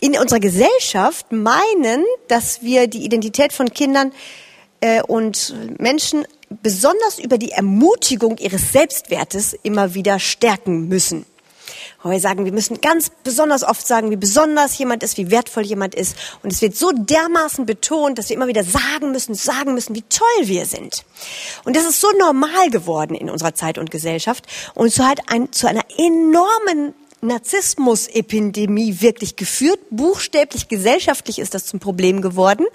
in unserer Gesellschaft meinen, dass wir die Identität von Kindern äh, und Menschen besonders über die Ermutigung ihres Selbstwertes immer wieder stärken müssen. Wir sagen, wir müssen ganz besonders oft sagen, wie besonders jemand ist, wie wertvoll jemand ist. Und es wird so dermaßen betont, dass wir immer wieder sagen müssen, sagen müssen, wie toll wir sind. Und das ist so normal geworden in unserer Zeit und Gesellschaft und so hat ein, zu einer enormen Narzissmus-Epidemie wirklich geführt. Buchstäblich gesellschaftlich ist das zum Problem geworden,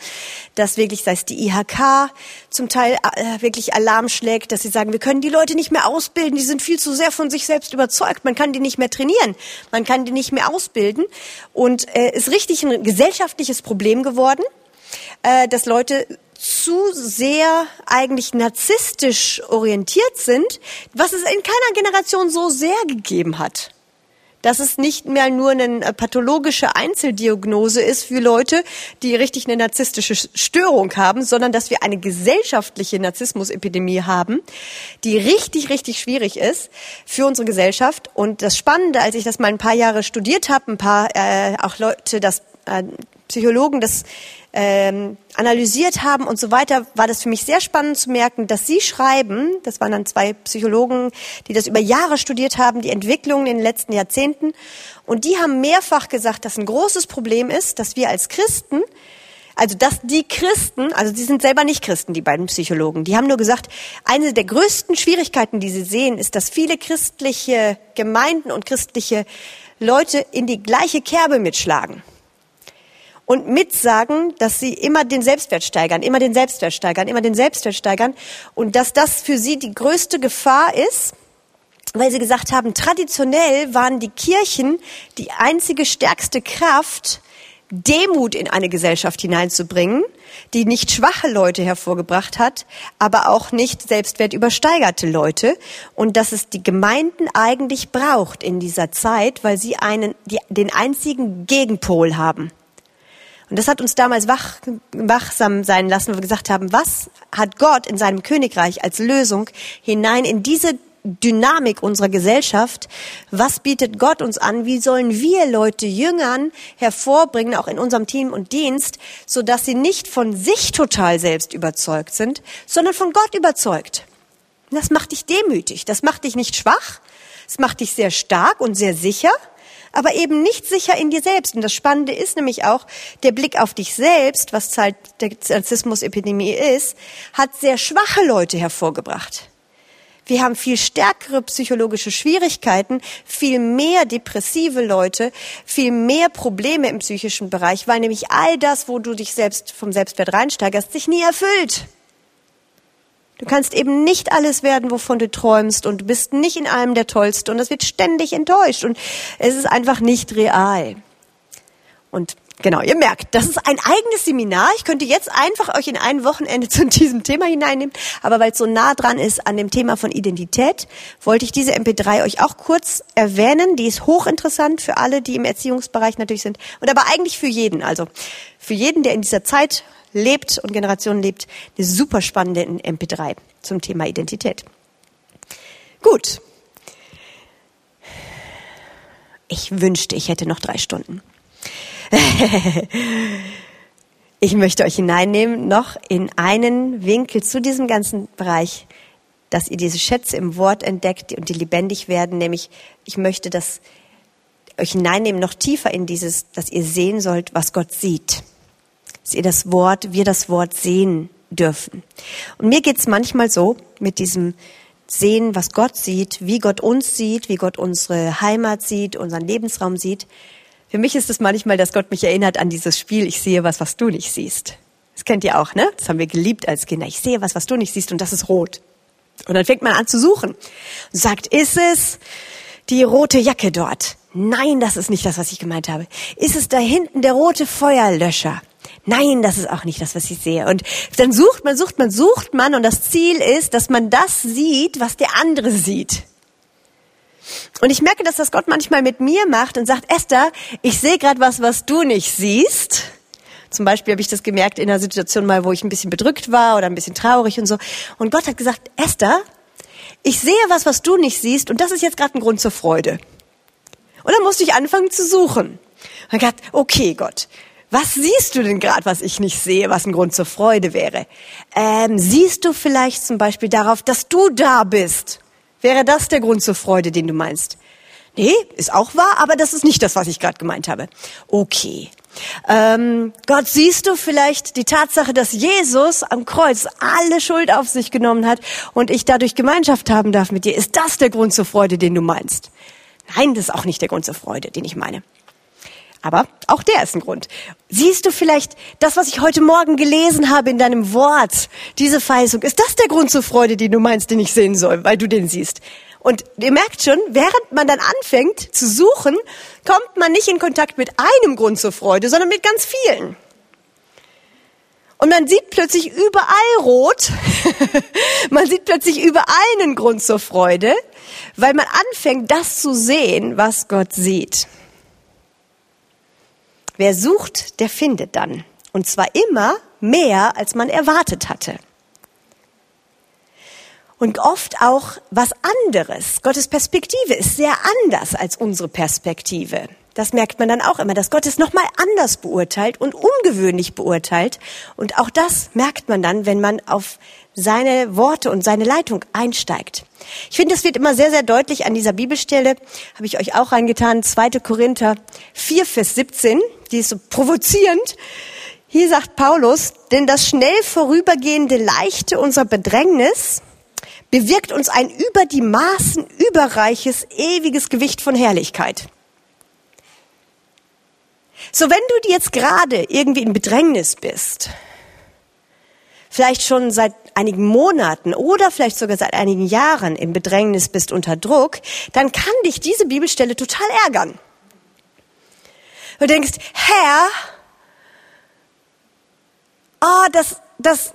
dass wirklich, sei es die IHK, zum Teil äh, wirklich Alarm schlägt, dass sie sagen, wir können die Leute nicht mehr ausbilden, die sind viel zu sehr von sich selbst überzeugt, man kann die nicht mehr trainieren, man kann die nicht mehr ausbilden und äh, ist richtig ein gesellschaftliches Problem geworden, äh, dass Leute zu sehr eigentlich narzisstisch orientiert sind, was es in keiner Generation so sehr gegeben hat dass es nicht mehr nur eine äh, pathologische Einzeldiagnose ist für Leute, die richtig eine narzisstische Störung haben, sondern dass wir eine gesellschaftliche Narzissmusepidemie haben, die richtig, richtig schwierig ist für unsere Gesellschaft. Und das Spannende, als ich das mal ein paar Jahre studiert habe, ein paar äh, auch Leute, das äh, Psychologen das ähm, analysiert haben und so weiter, war das für mich sehr spannend zu merken, dass Sie schreiben, das waren dann zwei Psychologen, die das über Jahre studiert haben, die Entwicklungen in den letzten Jahrzehnten, und die haben mehrfach gesagt, dass ein großes Problem ist, dass wir als Christen also dass die Christen, also sie sind selber nicht Christen, die beiden Psychologen, die haben nur gesagt, eine der größten Schwierigkeiten, die sie sehen, ist, dass viele christliche Gemeinden und christliche Leute in die gleiche Kerbe mitschlagen und mitsagen, dass sie immer den Selbstwert steigern, immer den Selbstwert steigern, immer den Selbstwert steigern und dass das für sie die größte Gefahr ist, weil sie gesagt haben, traditionell waren die Kirchen die einzige stärkste Kraft, Demut in eine Gesellschaft hineinzubringen, die nicht schwache Leute hervorgebracht hat, aber auch nicht selbstwertübersteigerte Leute und dass es die Gemeinden eigentlich braucht in dieser Zeit, weil sie einen, die, den einzigen Gegenpol haben. Und das hat uns damals wach, wachsam sein lassen, wo wir gesagt haben, was hat Gott in seinem Königreich als Lösung hinein in diese Dynamik unserer Gesellschaft. Was bietet Gott uns an? Wie sollen wir Leute Jüngern hervorbringen, auch in unserem Team und Dienst, so dass sie nicht von sich total selbst überzeugt sind, sondern von Gott überzeugt? Das macht dich demütig. Das macht dich nicht schwach. Es macht dich sehr stark und sehr sicher aber eben nicht sicher in dir selbst. Und das Spannende ist nämlich auch, der Blick auf dich selbst, was Zeit der Narzissmus-Epidemie ist, hat sehr schwache Leute hervorgebracht. Wir haben viel stärkere psychologische Schwierigkeiten, viel mehr depressive Leute, viel mehr Probleme im psychischen Bereich, weil nämlich all das, wo du dich selbst vom Selbstwert reinsteigerst, sich nie erfüllt. Du kannst eben nicht alles werden, wovon du träumst und du bist nicht in allem der Tollste und es wird ständig enttäuscht und es ist einfach nicht real. Und genau, ihr merkt, das ist ein eigenes Seminar. Ich könnte jetzt einfach euch in ein Wochenende zu diesem Thema hineinnehmen, aber weil es so nah dran ist an dem Thema von Identität, wollte ich diese MP3 euch auch kurz erwähnen. Die ist hochinteressant für alle, die im Erziehungsbereich natürlich sind und aber eigentlich für jeden. Also für jeden, der in dieser Zeit lebt und Generationen lebt, eine super spannende MP3 zum Thema Identität. Gut. Ich wünschte, ich hätte noch drei Stunden. ich möchte euch hineinnehmen noch in einen Winkel zu diesem ganzen Bereich, dass ihr diese Schätze im Wort entdeckt und die lebendig werden, nämlich ich möchte das euch hineinnehmen noch tiefer in dieses, dass ihr sehen sollt, was Gott sieht dass ihr das Wort, wir das Wort sehen dürfen. Und mir geht's manchmal so mit diesem Sehen, was Gott sieht, wie Gott uns sieht, wie Gott unsere Heimat sieht, unseren Lebensraum sieht. Für mich ist es manchmal, dass Gott mich erinnert an dieses Spiel, ich sehe was, was du nicht siehst. Das kennt ihr auch, ne? Das haben wir geliebt als Kinder. Ich sehe was, was du nicht siehst und das ist rot. Und dann fängt man an zu suchen und sagt, ist es die rote Jacke dort? Nein, das ist nicht das, was ich gemeint habe. Ist es da hinten der rote Feuerlöscher? Nein, das ist auch nicht das, was ich sehe. Und dann sucht man, sucht man, sucht man und das Ziel ist, dass man das sieht, was der andere sieht. Und ich merke, dass das Gott manchmal mit mir macht und sagt, Esther, ich sehe gerade was, was du nicht siehst. Zum Beispiel habe ich das gemerkt in einer Situation mal, wo ich ein bisschen bedrückt war oder ein bisschen traurig und so. Und Gott hat gesagt, Esther, ich sehe was, was du nicht siehst und das ist jetzt gerade ein Grund zur Freude. Und dann musste ich anfangen zu suchen. Und gedacht, okay, Gott, was siehst du denn gerade, was ich nicht sehe, was ein Grund zur Freude wäre? Ähm, siehst du vielleicht zum Beispiel darauf, dass du da bist? Wäre das der Grund zur Freude, den du meinst? Nee, ist auch wahr, aber das ist nicht das, was ich gerade gemeint habe. Okay. Ähm, Gott, siehst du vielleicht die Tatsache, dass Jesus am Kreuz alle Schuld auf sich genommen hat und ich dadurch Gemeinschaft haben darf mit dir? Ist das der Grund zur Freude, den du meinst? Nein, das ist auch nicht der Grund zur Freude, den ich meine. Aber auch der ist ein Grund. Siehst du vielleicht das, was ich heute Morgen gelesen habe in deinem Wort, diese Verheißung, ist das der Grund zur Freude, den du meinst, den ich sehen soll, weil du den siehst? Und ihr merkt schon, während man dann anfängt zu suchen, kommt man nicht in Kontakt mit einem Grund zur Freude, sondern mit ganz vielen. Und man sieht plötzlich überall rot. man sieht plötzlich überall einen Grund zur Freude, weil man anfängt, das zu sehen, was Gott sieht. Wer sucht, der findet dann. Und zwar immer mehr, als man erwartet hatte. Und oft auch was anderes. Gottes Perspektive ist sehr anders als unsere Perspektive. Das merkt man dann auch immer, dass Gott es nochmal anders beurteilt und ungewöhnlich beurteilt. Und auch das merkt man dann, wenn man auf seine Worte und seine Leitung einsteigt. Ich finde, das wird immer sehr, sehr deutlich an dieser Bibelstelle, habe ich euch auch reingetan, 2. Korinther 4, Vers 17, die ist so provozierend. Hier sagt Paulus, denn das schnell vorübergehende Leichte unserer Bedrängnis bewirkt uns ein über die Maßen überreiches, ewiges Gewicht von Herrlichkeit. So, wenn du jetzt gerade irgendwie in Bedrängnis bist, vielleicht schon seit einigen Monaten oder vielleicht sogar seit einigen Jahren in Bedrängnis bist unter Druck, dann kann dich diese Bibelstelle total ärgern. Du denkst, Herr, oh, das, das,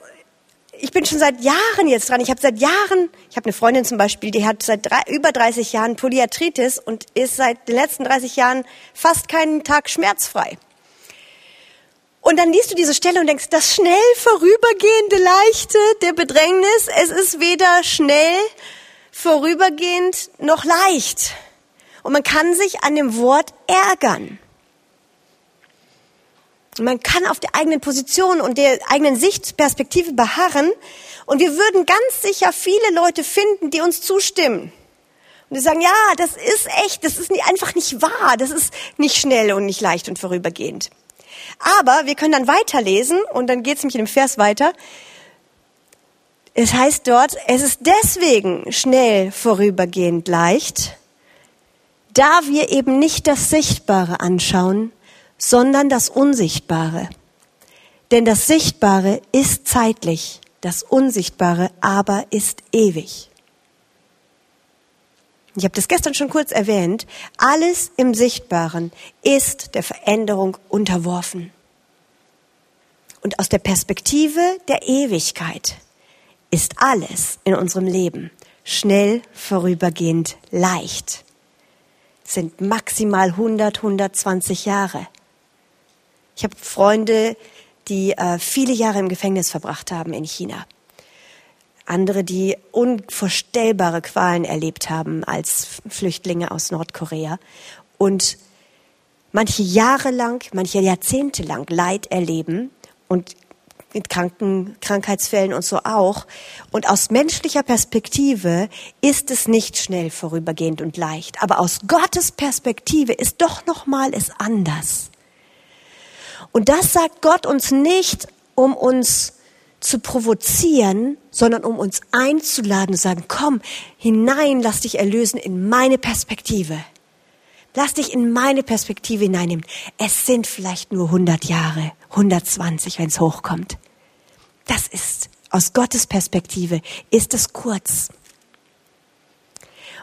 ich bin schon seit Jahren jetzt dran. Ich habe seit Jahren, ich habe eine Freundin zum Beispiel, die hat seit drei, über 30 Jahren Polyarthritis und ist seit den letzten 30 Jahren fast keinen Tag schmerzfrei. Und dann liest du diese Stelle und denkst, das schnell vorübergehende Leichte der Bedrängnis, es ist weder schnell vorübergehend noch leicht. Und man kann sich an dem Wort ärgern. Man kann auf der eigenen Position und der eigenen Sichtperspektive beharren und wir würden ganz sicher viele Leute finden, die uns zustimmen. Und die sagen, ja, das ist echt, das ist einfach nicht wahr, das ist nicht schnell und nicht leicht und vorübergehend. Aber wir können dann weiterlesen und dann geht es nämlich in dem Vers weiter. Es heißt dort, es ist deswegen schnell vorübergehend leicht, da wir eben nicht das Sichtbare anschauen, sondern das Unsichtbare. Denn das Sichtbare ist zeitlich, das Unsichtbare aber ist ewig. Ich habe das gestern schon kurz erwähnt. Alles im Sichtbaren ist der Veränderung unterworfen. Und aus der Perspektive der Ewigkeit ist alles in unserem Leben schnell vorübergehend leicht. Es sind maximal 100, 120 Jahre. Ich habe Freunde, die äh, viele Jahre im Gefängnis verbracht haben in China andere, die unvorstellbare Qualen erlebt haben als Flüchtlinge aus Nordkorea und manche Jahre lang, manche Jahrzehnte lang Leid erleben und mit Kranken, Krankheitsfällen und so auch. Und aus menschlicher Perspektive ist es nicht schnell vorübergehend und leicht. Aber aus Gottes Perspektive ist doch nochmal es anders. Und das sagt Gott uns nicht, um uns zu provozieren, sondern um uns einzuladen und sagen, komm hinein, lass dich erlösen in meine Perspektive. Lass dich in meine Perspektive hineinnehmen. Es sind vielleicht nur 100 Jahre, 120, wenn es hochkommt. Das ist, aus Gottes Perspektive, ist es kurz.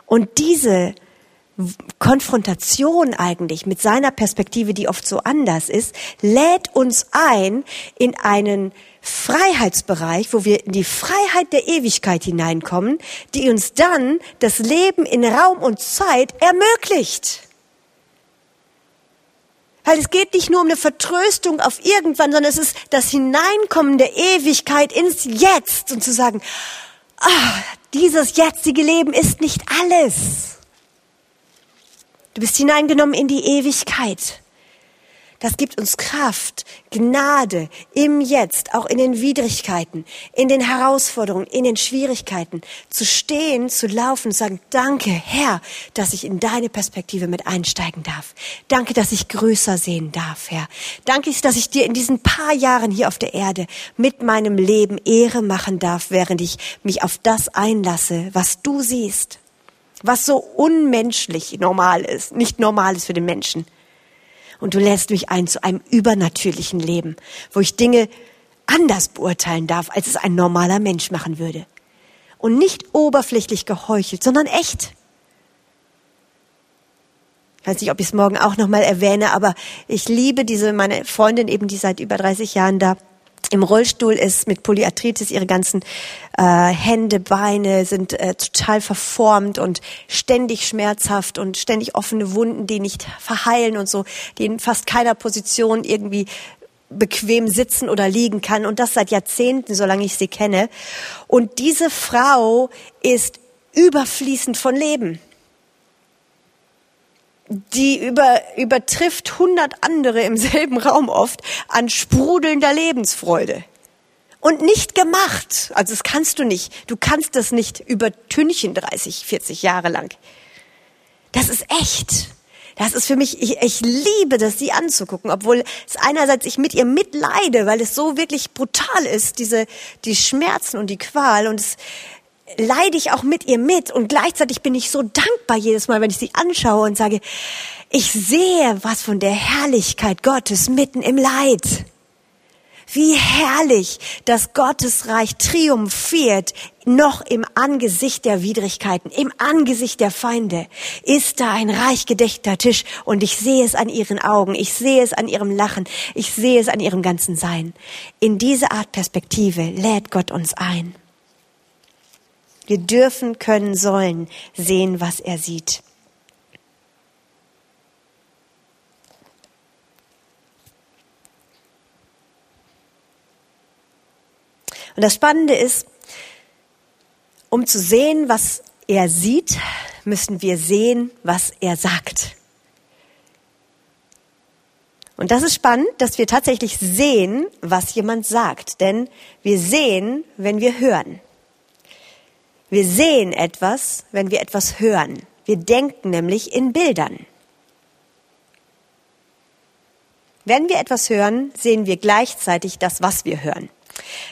Und diese Konfrontation eigentlich mit seiner Perspektive, die oft so anders ist, lädt uns ein in einen Freiheitsbereich, wo wir in die Freiheit der Ewigkeit hineinkommen, die uns dann das Leben in Raum und Zeit ermöglicht. Weil es geht nicht nur um eine Vertröstung auf irgendwann, sondern es ist das Hineinkommen der Ewigkeit ins Jetzt und zu sagen, ah, dieses jetzige Leben ist nicht alles. Du bist hineingenommen in die Ewigkeit. Das gibt uns Kraft, Gnade im Jetzt, auch in den Widrigkeiten, in den Herausforderungen, in den Schwierigkeiten, zu stehen, zu laufen und sagen, danke, Herr, dass ich in deine Perspektive mit einsteigen darf. Danke, dass ich größer sehen darf, Herr. Danke, dass ich dir in diesen paar Jahren hier auf der Erde mit meinem Leben Ehre machen darf, während ich mich auf das einlasse, was du siehst was so unmenschlich normal ist, nicht normal ist für den Menschen. Und du lässt mich ein zu einem übernatürlichen Leben, wo ich Dinge anders beurteilen darf, als es ein normaler Mensch machen würde. Und nicht oberflächlich geheuchelt, sondern echt. Ich weiß nicht, ob ich es morgen auch nochmal erwähne, aber ich liebe diese, meine Freundin eben, die seit über 30 Jahren da im Rollstuhl ist mit Polyarthritis, ihre ganzen äh, Hände, Beine sind äh, total verformt und ständig schmerzhaft und ständig offene Wunden, die nicht verheilen und so, die in fast keiner Position irgendwie bequem sitzen oder liegen kann und das seit Jahrzehnten, solange ich sie kenne. Und diese Frau ist überfließend von Leben die über, übertrifft hundert andere im selben Raum oft an sprudelnder Lebensfreude. Und nicht gemacht. Also das kannst du nicht. Du kannst das nicht übertünchen 30, 40 Jahre lang. Das ist echt. Das ist für mich, ich, ich liebe das, sie anzugucken, obwohl es einerseits ich mit ihr mitleide, weil es so wirklich brutal ist, diese, die Schmerzen und die Qual und es, leide ich auch mit ihr mit und gleichzeitig bin ich so dankbar jedes Mal, wenn ich sie anschaue und sage, ich sehe was von der Herrlichkeit Gottes mitten im Leid. Wie herrlich, dass Gottes Reich triumphiert, noch im Angesicht der Widrigkeiten, im Angesicht der Feinde, ist da ein reich gedeckter Tisch und ich sehe es an ihren Augen, ich sehe es an ihrem Lachen, ich sehe es an ihrem ganzen Sein. In diese Art Perspektive lädt Gott uns ein. Wir dürfen, können, sollen sehen, was er sieht. Und das Spannende ist, um zu sehen, was er sieht, müssen wir sehen, was er sagt. Und das ist spannend, dass wir tatsächlich sehen, was jemand sagt. Denn wir sehen, wenn wir hören. Wir sehen etwas, wenn wir etwas hören. Wir denken nämlich in Bildern. Wenn wir etwas hören, sehen wir gleichzeitig das, was wir hören.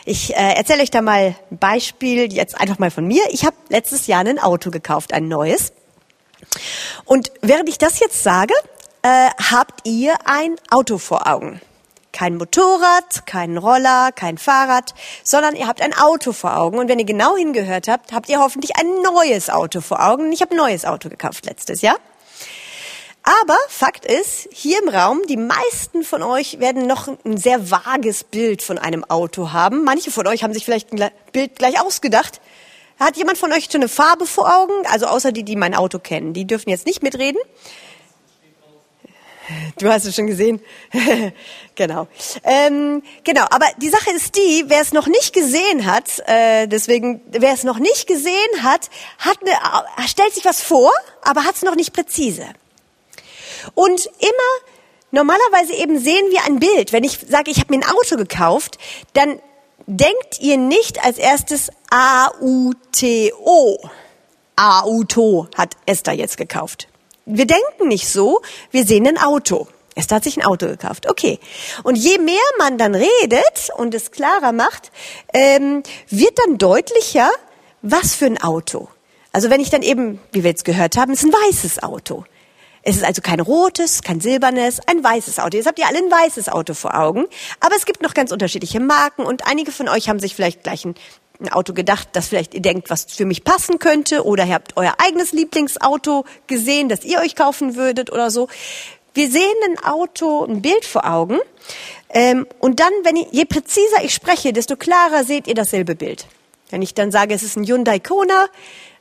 Ich äh, erzähle euch da mal ein Beispiel, jetzt einfach mal von mir. Ich habe letztes Jahr ein Auto gekauft, ein neues. Und während ich das jetzt sage, äh, habt ihr ein Auto vor Augen. Kein Motorrad, kein Roller, kein Fahrrad, sondern ihr habt ein Auto vor Augen. Und wenn ihr genau hingehört habt, habt ihr hoffentlich ein neues Auto vor Augen. Ich habe ein neues Auto gekauft letztes Jahr. Aber Fakt ist, hier im Raum, die meisten von euch werden noch ein sehr vages Bild von einem Auto haben. Manche von euch haben sich vielleicht ein Bild gleich ausgedacht. Hat jemand von euch schon eine Farbe vor Augen? Also außer die, die mein Auto kennen. Die dürfen jetzt nicht mitreden. Du hast es schon gesehen. genau. Ähm, genau, aber die Sache ist die, wer es noch nicht gesehen hat, äh, deswegen, wer es noch nicht gesehen hat, hat eine, stellt sich was vor, aber hat es noch nicht präzise. Und immer, normalerweise eben sehen wir ein Bild. Wenn ich sage, ich habe mir ein Auto gekauft, dann denkt ihr nicht als erstes A-U-T-O. A-U-T-O hat Esther jetzt gekauft wir denken nicht so, wir sehen ein Auto. Esther hat sich ein Auto gekauft. Okay. Und je mehr man dann redet und es klarer macht, ähm, wird dann deutlicher, was für ein Auto. Also wenn ich dann eben, wie wir jetzt gehört haben, ist ein weißes Auto. Es ist also kein rotes, kein silbernes, ein weißes Auto. Jetzt habt ihr alle ein weißes Auto vor Augen. Aber es gibt noch ganz unterschiedliche Marken und einige von euch haben sich vielleicht gleich ein ein Auto gedacht, das vielleicht ihr denkt, was für mich passen könnte, oder ihr habt euer eigenes Lieblingsauto gesehen, das ihr euch kaufen würdet oder so. Wir sehen ein Auto, ein Bild vor Augen. Ähm, und dann, wenn ich, je präziser ich spreche, desto klarer seht ihr dasselbe Bild. Wenn ich dann sage, es ist ein Hyundai Kona,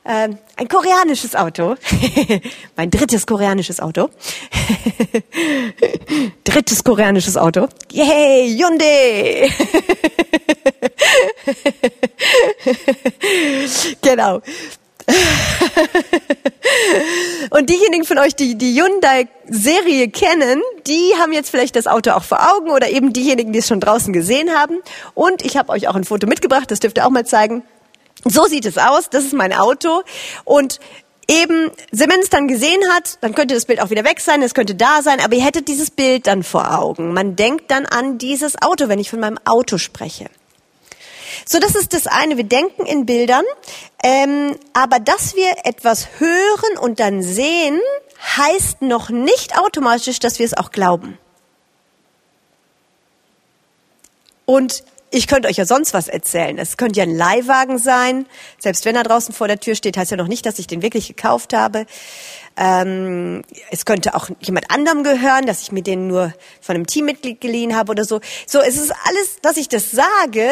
äh, ein koreanisches Auto, mein drittes koreanisches Auto, drittes koreanisches Auto, yay, Hyundai! genau. Und diejenigen von euch, die die Hyundai-Serie kennen, die haben jetzt vielleicht das Auto auch vor Augen oder eben diejenigen, die es schon draußen gesehen haben. Und ich habe euch auch ein Foto mitgebracht, das dürft ihr auch mal zeigen. So sieht es aus, das ist mein Auto. Und eben, wenn es dann gesehen hat, dann könnte das Bild auch wieder weg sein, es könnte da sein, aber ihr hättet dieses Bild dann vor Augen. Man denkt dann an dieses Auto, wenn ich von meinem Auto spreche. So, das ist das eine. Wir denken in Bildern, ähm, aber dass wir etwas hören und dann sehen, heißt noch nicht automatisch, dass wir es auch glauben. Und ich könnte euch ja sonst was erzählen. Es könnte ja ein Leihwagen sein. Selbst wenn er draußen vor der Tür steht, heißt ja noch nicht, dass ich den wirklich gekauft habe. Ähm, es könnte auch jemand anderem gehören, dass ich mir den nur von einem Teammitglied geliehen habe oder so. So, es ist alles, dass ich das sage,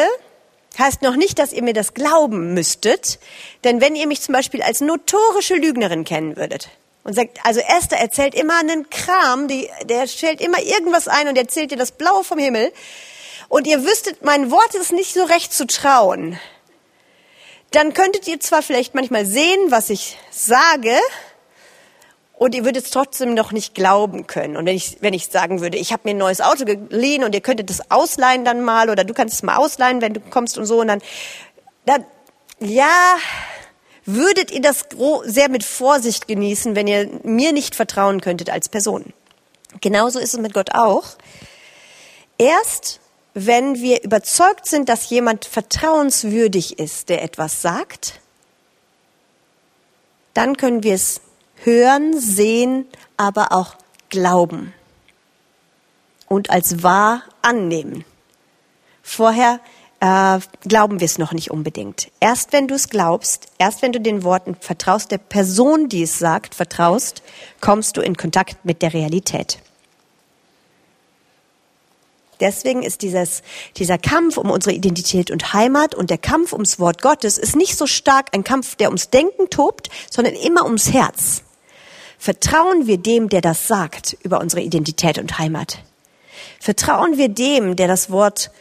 heißt noch nicht, dass ihr mir das glauben müsstet. Denn wenn ihr mich zum Beispiel als notorische Lügnerin kennen würdet und sagt, also Esther erzählt immer einen Kram, die, der stellt immer irgendwas ein und erzählt dir das Blaue vom Himmel, und ihr wüsstet, mein Wort ist nicht so recht zu trauen, dann könntet ihr zwar vielleicht manchmal sehen, was ich sage, und ihr würdet es trotzdem noch nicht glauben können. Und wenn ich, wenn ich sagen würde, ich habe mir ein neues Auto geliehen und ihr könntet das ausleihen dann mal oder du kannst es mal ausleihen, wenn du kommst und so und dann, dann ja, würdet ihr das sehr mit Vorsicht genießen, wenn ihr mir nicht vertrauen könntet als Person. Genauso ist es mit Gott auch. Erst wenn wir überzeugt sind, dass jemand vertrauenswürdig ist, der etwas sagt, dann können wir es hören, sehen, aber auch glauben und als wahr annehmen. Vorher äh, glauben wir es noch nicht unbedingt. Erst wenn du es glaubst, erst wenn du den Worten vertraust, der Person, die es sagt, vertraust, kommst du in Kontakt mit der Realität. Deswegen ist dieses, dieser Kampf um unsere Identität und Heimat und der Kampf ums Wort Gottes ist nicht so stark ein Kampf, der ums Denken tobt, sondern immer ums Herz. Vertrauen wir dem, der das sagt über unsere Identität und Heimat? Vertrauen wir dem, der das Wort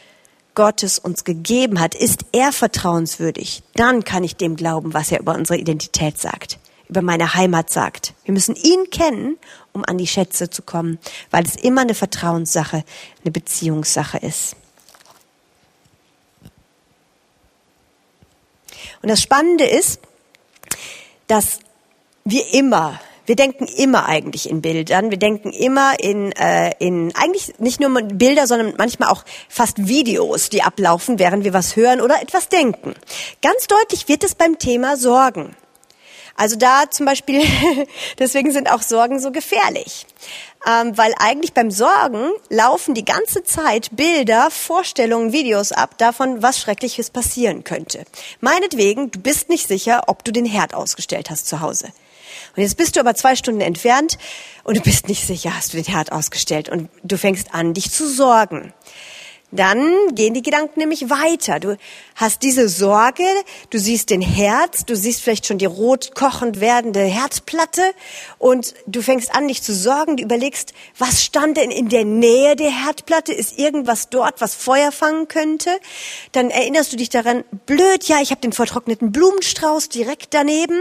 Gottes uns gegeben hat? Ist er vertrauenswürdig? Dann kann ich dem glauben, was er über unsere Identität sagt über meine Heimat sagt. Wir müssen ihn kennen, um an die Schätze zu kommen, weil es immer eine Vertrauenssache, eine Beziehungssache ist. Und das Spannende ist, dass wir immer, wir denken immer eigentlich in Bildern, wir denken immer in, äh, in eigentlich nicht nur Bilder, sondern manchmal auch fast Videos, die ablaufen, während wir was hören oder etwas denken. Ganz deutlich wird es beim Thema Sorgen. Also da zum Beispiel, deswegen sind auch Sorgen so gefährlich. Ähm, weil eigentlich beim Sorgen laufen die ganze Zeit Bilder, Vorstellungen, Videos ab davon, was Schreckliches passieren könnte. Meinetwegen, du bist nicht sicher, ob du den Herd ausgestellt hast zu Hause. Und jetzt bist du aber zwei Stunden entfernt und du bist nicht sicher, hast du den Herd ausgestellt und du fängst an, dich zu sorgen dann gehen die Gedanken nämlich weiter. Du hast diese Sorge, du siehst den Herz, du siehst vielleicht schon die rot kochend werdende Herzplatte und du fängst an, dich zu sorgen. Du überlegst, was stand denn in der Nähe der Herdplatte? Ist irgendwas dort, was Feuer fangen könnte? Dann erinnerst du dich daran, blöd, ja, ich habe den vertrockneten Blumenstrauß direkt daneben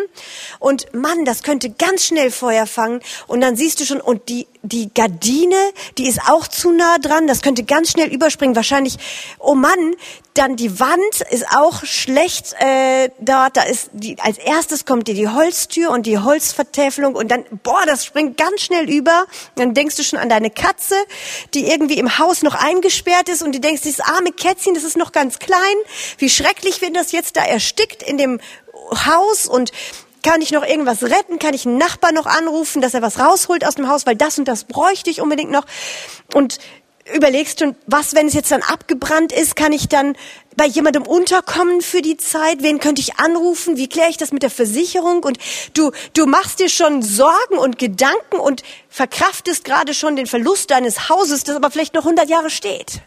und Mann, das könnte ganz schnell Feuer fangen. Und dann siehst du schon, und die, die Gardine, die ist auch zu nah dran, das könnte ganz schnell überspringen wahrscheinlich, oh Mann, dann die Wand ist auch schlecht äh, dort. Da ist die, als erstes kommt dir die Holztür und die Holzvertäfelung und dann, boah, das springt ganz schnell über. Dann denkst du schon an deine Katze, die irgendwie im Haus noch eingesperrt ist und du denkst, dieses arme Kätzchen, das ist noch ganz klein. Wie schrecklich, wenn das jetzt da erstickt in dem Haus und kann ich noch irgendwas retten? Kann ich einen Nachbar noch anrufen, dass er was rausholt aus dem Haus, weil das und das bräuchte ich unbedingt noch? Und überlegst du, was, wenn es jetzt dann abgebrannt ist, kann ich dann bei jemandem unterkommen für die Zeit? Wen könnte ich anrufen? Wie kläre ich das mit der Versicherung? Und du, du machst dir schon Sorgen und Gedanken und verkraftest gerade schon den Verlust deines Hauses, das aber vielleicht noch 100 Jahre steht.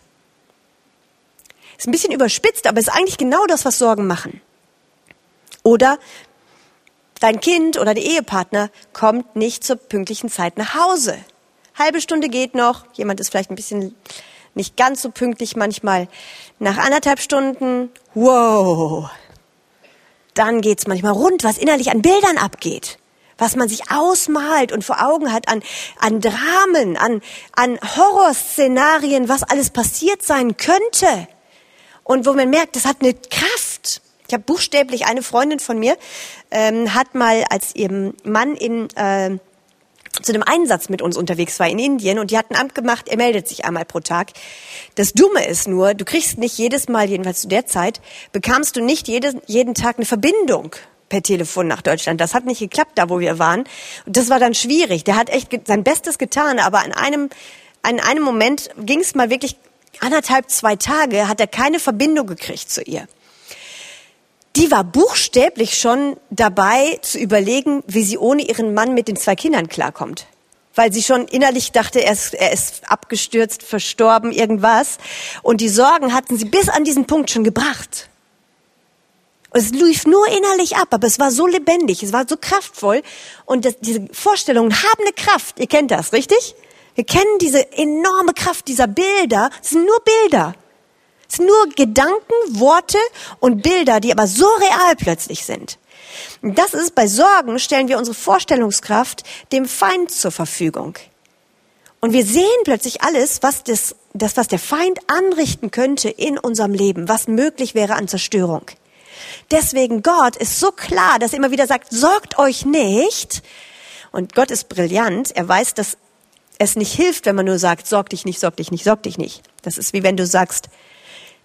Ist ein bisschen überspitzt, aber ist eigentlich genau das, was Sorgen machen. Oder dein Kind oder der Ehepartner kommt nicht zur pünktlichen Zeit nach Hause halbe Stunde geht noch, jemand ist vielleicht ein bisschen nicht ganz so pünktlich manchmal. Nach anderthalb Stunden, wow, dann geht's manchmal rund, was innerlich an Bildern abgeht was man sich ausmalt und vor Augen hat an, an Dramen, an, an Horrorszenarien, was alles passiert sein könnte. Und wo man merkt, das hat eine Kraft. Ich habe buchstäblich eine Freundin von mir, ähm, hat mal, als ihr Mann in äh, zu einem Einsatz mit uns unterwegs war in Indien und die hat ein Amt gemacht, er meldet sich einmal pro Tag. Das Dumme ist nur, du kriegst nicht jedes Mal, jedenfalls zu der Zeit, bekamst du nicht jede, jeden Tag eine Verbindung per Telefon nach Deutschland. Das hat nicht geklappt, da wo wir waren. Und das war dann schwierig. Der hat echt sein Bestes getan, aber an einem, an einem Moment ging es mal wirklich anderthalb, zwei Tage, hat er keine Verbindung gekriegt zu ihr. Die war buchstäblich schon dabei zu überlegen, wie sie ohne ihren Mann mit den zwei Kindern klarkommt. Weil sie schon innerlich dachte, er ist, er ist abgestürzt, verstorben, irgendwas. Und die Sorgen hatten sie bis an diesen Punkt schon gebracht. Es lief nur innerlich ab, aber es war so lebendig, es war so kraftvoll. Und das, diese Vorstellungen haben eine Kraft. Ihr kennt das, richtig? Wir kennen diese enorme Kraft dieser Bilder. Es sind nur Bilder. Es sind nur Gedanken, Worte und Bilder, die aber so real plötzlich sind. Das ist, bei Sorgen stellen wir unsere Vorstellungskraft dem Feind zur Verfügung. Und wir sehen plötzlich alles, was das, das, was der Feind anrichten könnte in unserem Leben, was möglich wäre an Zerstörung. Deswegen Gott ist so klar, dass er immer wieder sagt, sorgt euch nicht. Und Gott ist brillant. Er weiß, dass es nicht hilft, wenn man nur sagt, sorg dich nicht, sorg dich nicht, sorg dich nicht. Das ist wie wenn du sagst,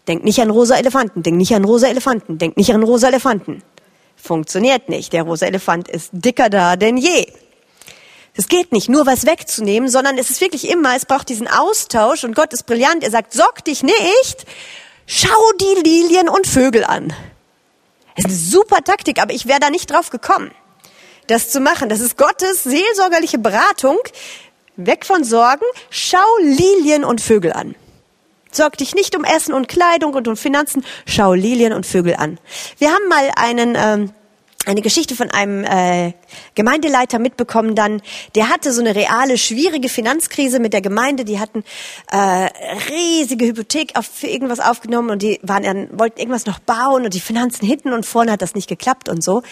denk nicht an rosa Elefanten, denk nicht an rosa Elefanten, denk nicht an rosa Elefanten. Funktioniert nicht. Der rosa Elefant ist dicker da denn je. Es geht nicht, nur was wegzunehmen, sondern es ist wirklich immer, es braucht diesen Austausch und Gott ist brillant. Er sagt, sorg dich nicht, schau die Lilien und Vögel an. Das ist eine super Taktik, aber ich wäre da nicht drauf gekommen, das zu machen. Das ist Gottes seelsorgerliche Beratung. Weg von Sorgen, schau Lilien und Vögel an. Sorg dich nicht um Essen und Kleidung und um Finanzen, schau Lilien und Vögel an. Wir haben mal einen ähm, eine Geschichte von einem äh, Gemeindeleiter mitbekommen dann, der hatte so eine reale, schwierige Finanzkrise mit der Gemeinde. Die hatten äh, riesige Hypothek auf, für irgendwas aufgenommen und die waren dann, wollten irgendwas noch bauen und die Finanzen hinten und vorne hat das nicht geklappt und so.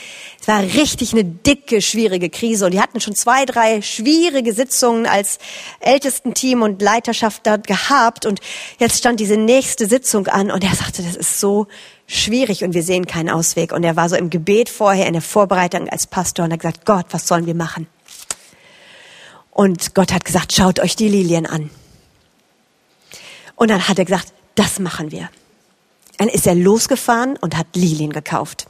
Es war richtig eine dicke, schwierige Krise und die hatten schon zwei, drei schwierige Sitzungen als ältesten Team und Leiterschaft dort gehabt und jetzt stand diese nächste Sitzung an und er sagte, das ist so schwierig und wir sehen keinen Ausweg. Und er war so im Gebet vorher, in der Vorbereitung als Pastor und hat gesagt, Gott, was sollen wir machen? Und Gott hat gesagt, schaut euch die Lilien an. Und dann hat er gesagt, das machen wir. Dann ist er losgefahren und hat Lilien gekauft.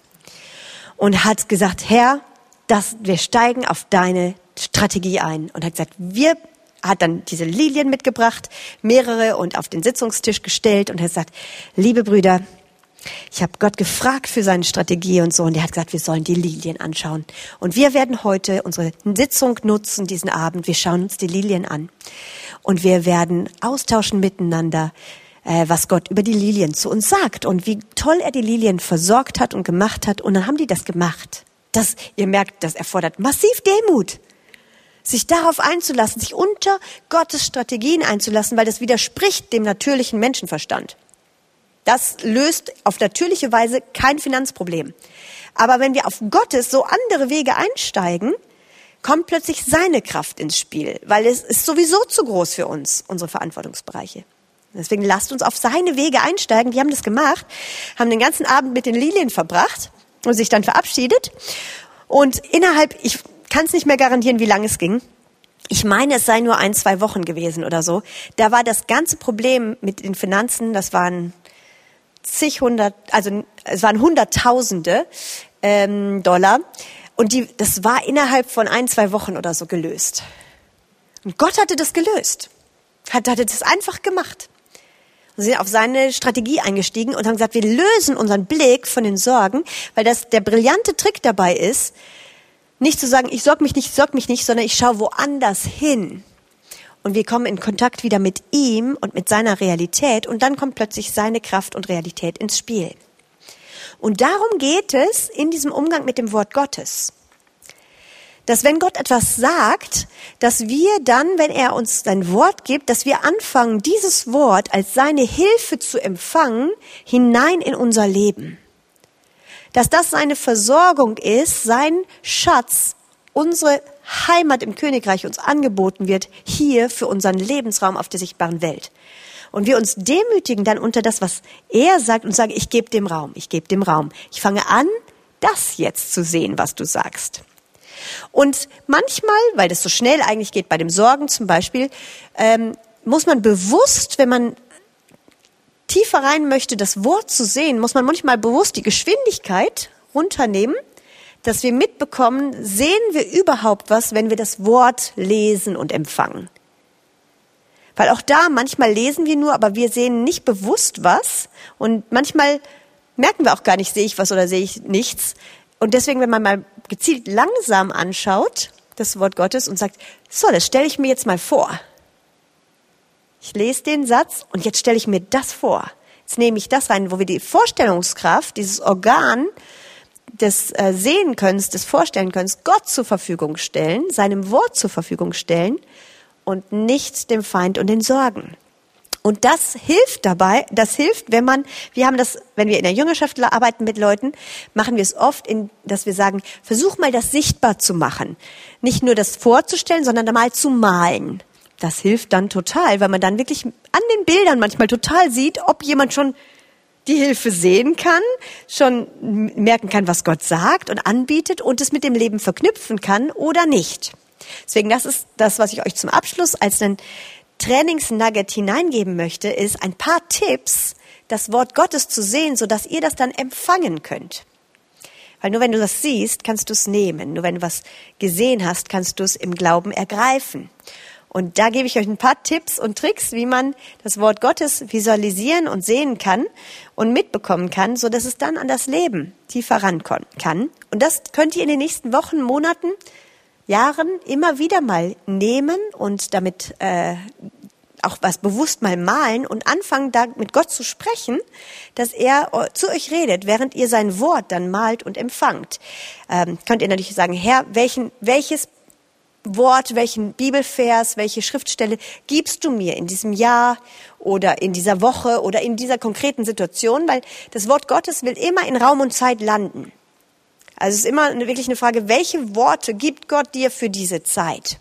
Und hat gesagt, Herr, das, wir steigen auf deine Strategie ein. Und hat gesagt, wir hat dann diese Lilien mitgebracht, mehrere und auf den Sitzungstisch gestellt und hat gesagt, liebe Brüder, ich habe Gott gefragt für seine Strategie und so und er hat gesagt, wir sollen die Lilien anschauen. Und wir werden heute unsere Sitzung nutzen, diesen Abend. Wir schauen uns die Lilien an und wir werden austauschen miteinander, äh, was Gott über die Lilien zu uns sagt und wie toll er die Lilien versorgt hat und gemacht hat. Und dann haben die das gemacht. Das, ihr merkt, das erfordert massiv Demut sich darauf einzulassen, sich unter Gottes Strategien einzulassen, weil das widerspricht dem natürlichen Menschenverstand. Das löst auf natürliche Weise kein Finanzproblem. Aber wenn wir auf Gottes so andere Wege einsteigen, kommt plötzlich seine Kraft ins Spiel, weil es ist sowieso zu groß für uns, unsere Verantwortungsbereiche. Deswegen lasst uns auf seine Wege einsteigen. Die haben das gemacht, haben den ganzen Abend mit den Lilien verbracht und sich dann verabschiedet. Und innerhalb, ich kann es nicht mehr garantieren, wie lange es ging. Ich meine, es sei nur ein, zwei Wochen gewesen oder so. Da war das ganze Problem mit den Finanzen, das waren zig hundert, also es waren Hunderttausende ähm, Dollar. Und die, das war innerhalb von ein, zwei Wochen oder so gelöst. Und Gott hatte das gelöst. Hat, hatte das einfach gemacht. Und sind auf seine Strategie eingestiegen und haben gesagt, wir lösen unseren Blick von den Sorgen, weil das der brillante Trick dabei ist, nicht zu sagen, ich sorg mich nicht, ich sorg mich nicht, sondern ich schaue woanders hin und wir kommen in Kontakt wieder mit ihm und mit seiner Realität und dann kommt plötzlich seine Kraft und Realität ins Spiel. Und darum geht es in diesem Umgang mit dem Wort Gottes. Dass wenn Gott etwas sagt, dass wir dann, wenn er uns sein Wort gibt, dass wir anfangen, dieses Wort als seine Hilfe zu empfangen, hinein in unser Leben. dass das seine Versorgung ist, sein Schatz, unsere Heimat im Königreich uns angeboten wird, hier für unseren Lebensraum auf der sichtbaren Welt. Und wir uns demütigen dann unter das, was er sagt und sagen, ich gebe dem Raum, ich gebe dem Raum. Ich fange an, das jetzt zu sehen, was du sagst. Und manchmal, weil das so schnell eigentlich geht, bei dem Sorgen zum Beispiel, ähm, muss man bewusst, wenn man tiefer rein möchte, das Wort zu sehen, muss man manchmal bewusst die Geschwindigkeit runternehmen, dass wir mitbekommen, sehen wir überhaupt was, wenn wir das Wort lesen und empfangen. Weil auch da manchmal lesen wir nur, aber wir sehen nicht bewusst was und manchmal merken wir auch gar nicht, sehe ich was oder sehe ich nichts. Und deswegen, wenn man mal gezielt langsam anschaut, das Wort Gottes und sagt, so, das stelle ich mir jetzt mal vor. Ich lese den Satz und jetzt stelle ich mir das vor. Jetzt nehme ich das rein, wo wir die Vorstellungskraft, dieses Organ des äh, Sehenkönnens, des Vorstellenkönnens Gott zur Verfügung stellen, seinem Wort zur Verfügung stellen und nicht dem Feind und den Sorgen. Und das hilft dabei, das hilft, wenn man, wir haben das, wenn wir in der Jüngerschaft arbeiten mit Leuten, machen wir es oft, in, dass wir sagen, versuch mal das sichtbar zu machen. Nicht nur das vorzustellen, sondern mal zu malen das hilft dann total, weil man dann wirklich an den Bildern manchmal total sieht, ob jemand schon die Hilfe sehen kann, schon merken kann, was Gott sagt und anbietet und es mit dem Leben verknüpfen kann oder nicht. Deswegen, das ist das, was ich euch zum Abschluss als einen Trainingsnugget hineingeben möchte, ist ein paar Tipps, das Wort Gottes zu sehen, sodass ihr das dann empfangen könnt. Weil nur wenn du das siehst, kannst du es nehmen. Nur wenn du was gesehen hast, kannst du es im Glauben ergreifen. Und da gebe ich euch ein paar Tipps und Tricks, wie man das Wort Gottes visualisieren und sehen kann und mitbekommen kann, so dass es dann an das Leben tiefer ran kann. Und das könnt ihr in den nächsten Wochen, Monaten, Jahren immer wieder mal nehmen und damit äh, auch was bewusst mal malen und anfangen, da mit Gott zu sprechen, dass er zu euch redet, während ihr sein Wort dann malt und empfangt. Ähm, könnt ihr natürlich sagen, Herr, welchen, welches Wort, welchen Bibelvers, welche Schriftstelle gibst du mir in diesem Jahr oder in dieser Woche oder in dieser konkreten Situation, weil das Wort Gottes will immer in Raum und Zeit landen. Also es ist immer wirklich eine Frage, welche Worte gibt Gott dir für diese Zeit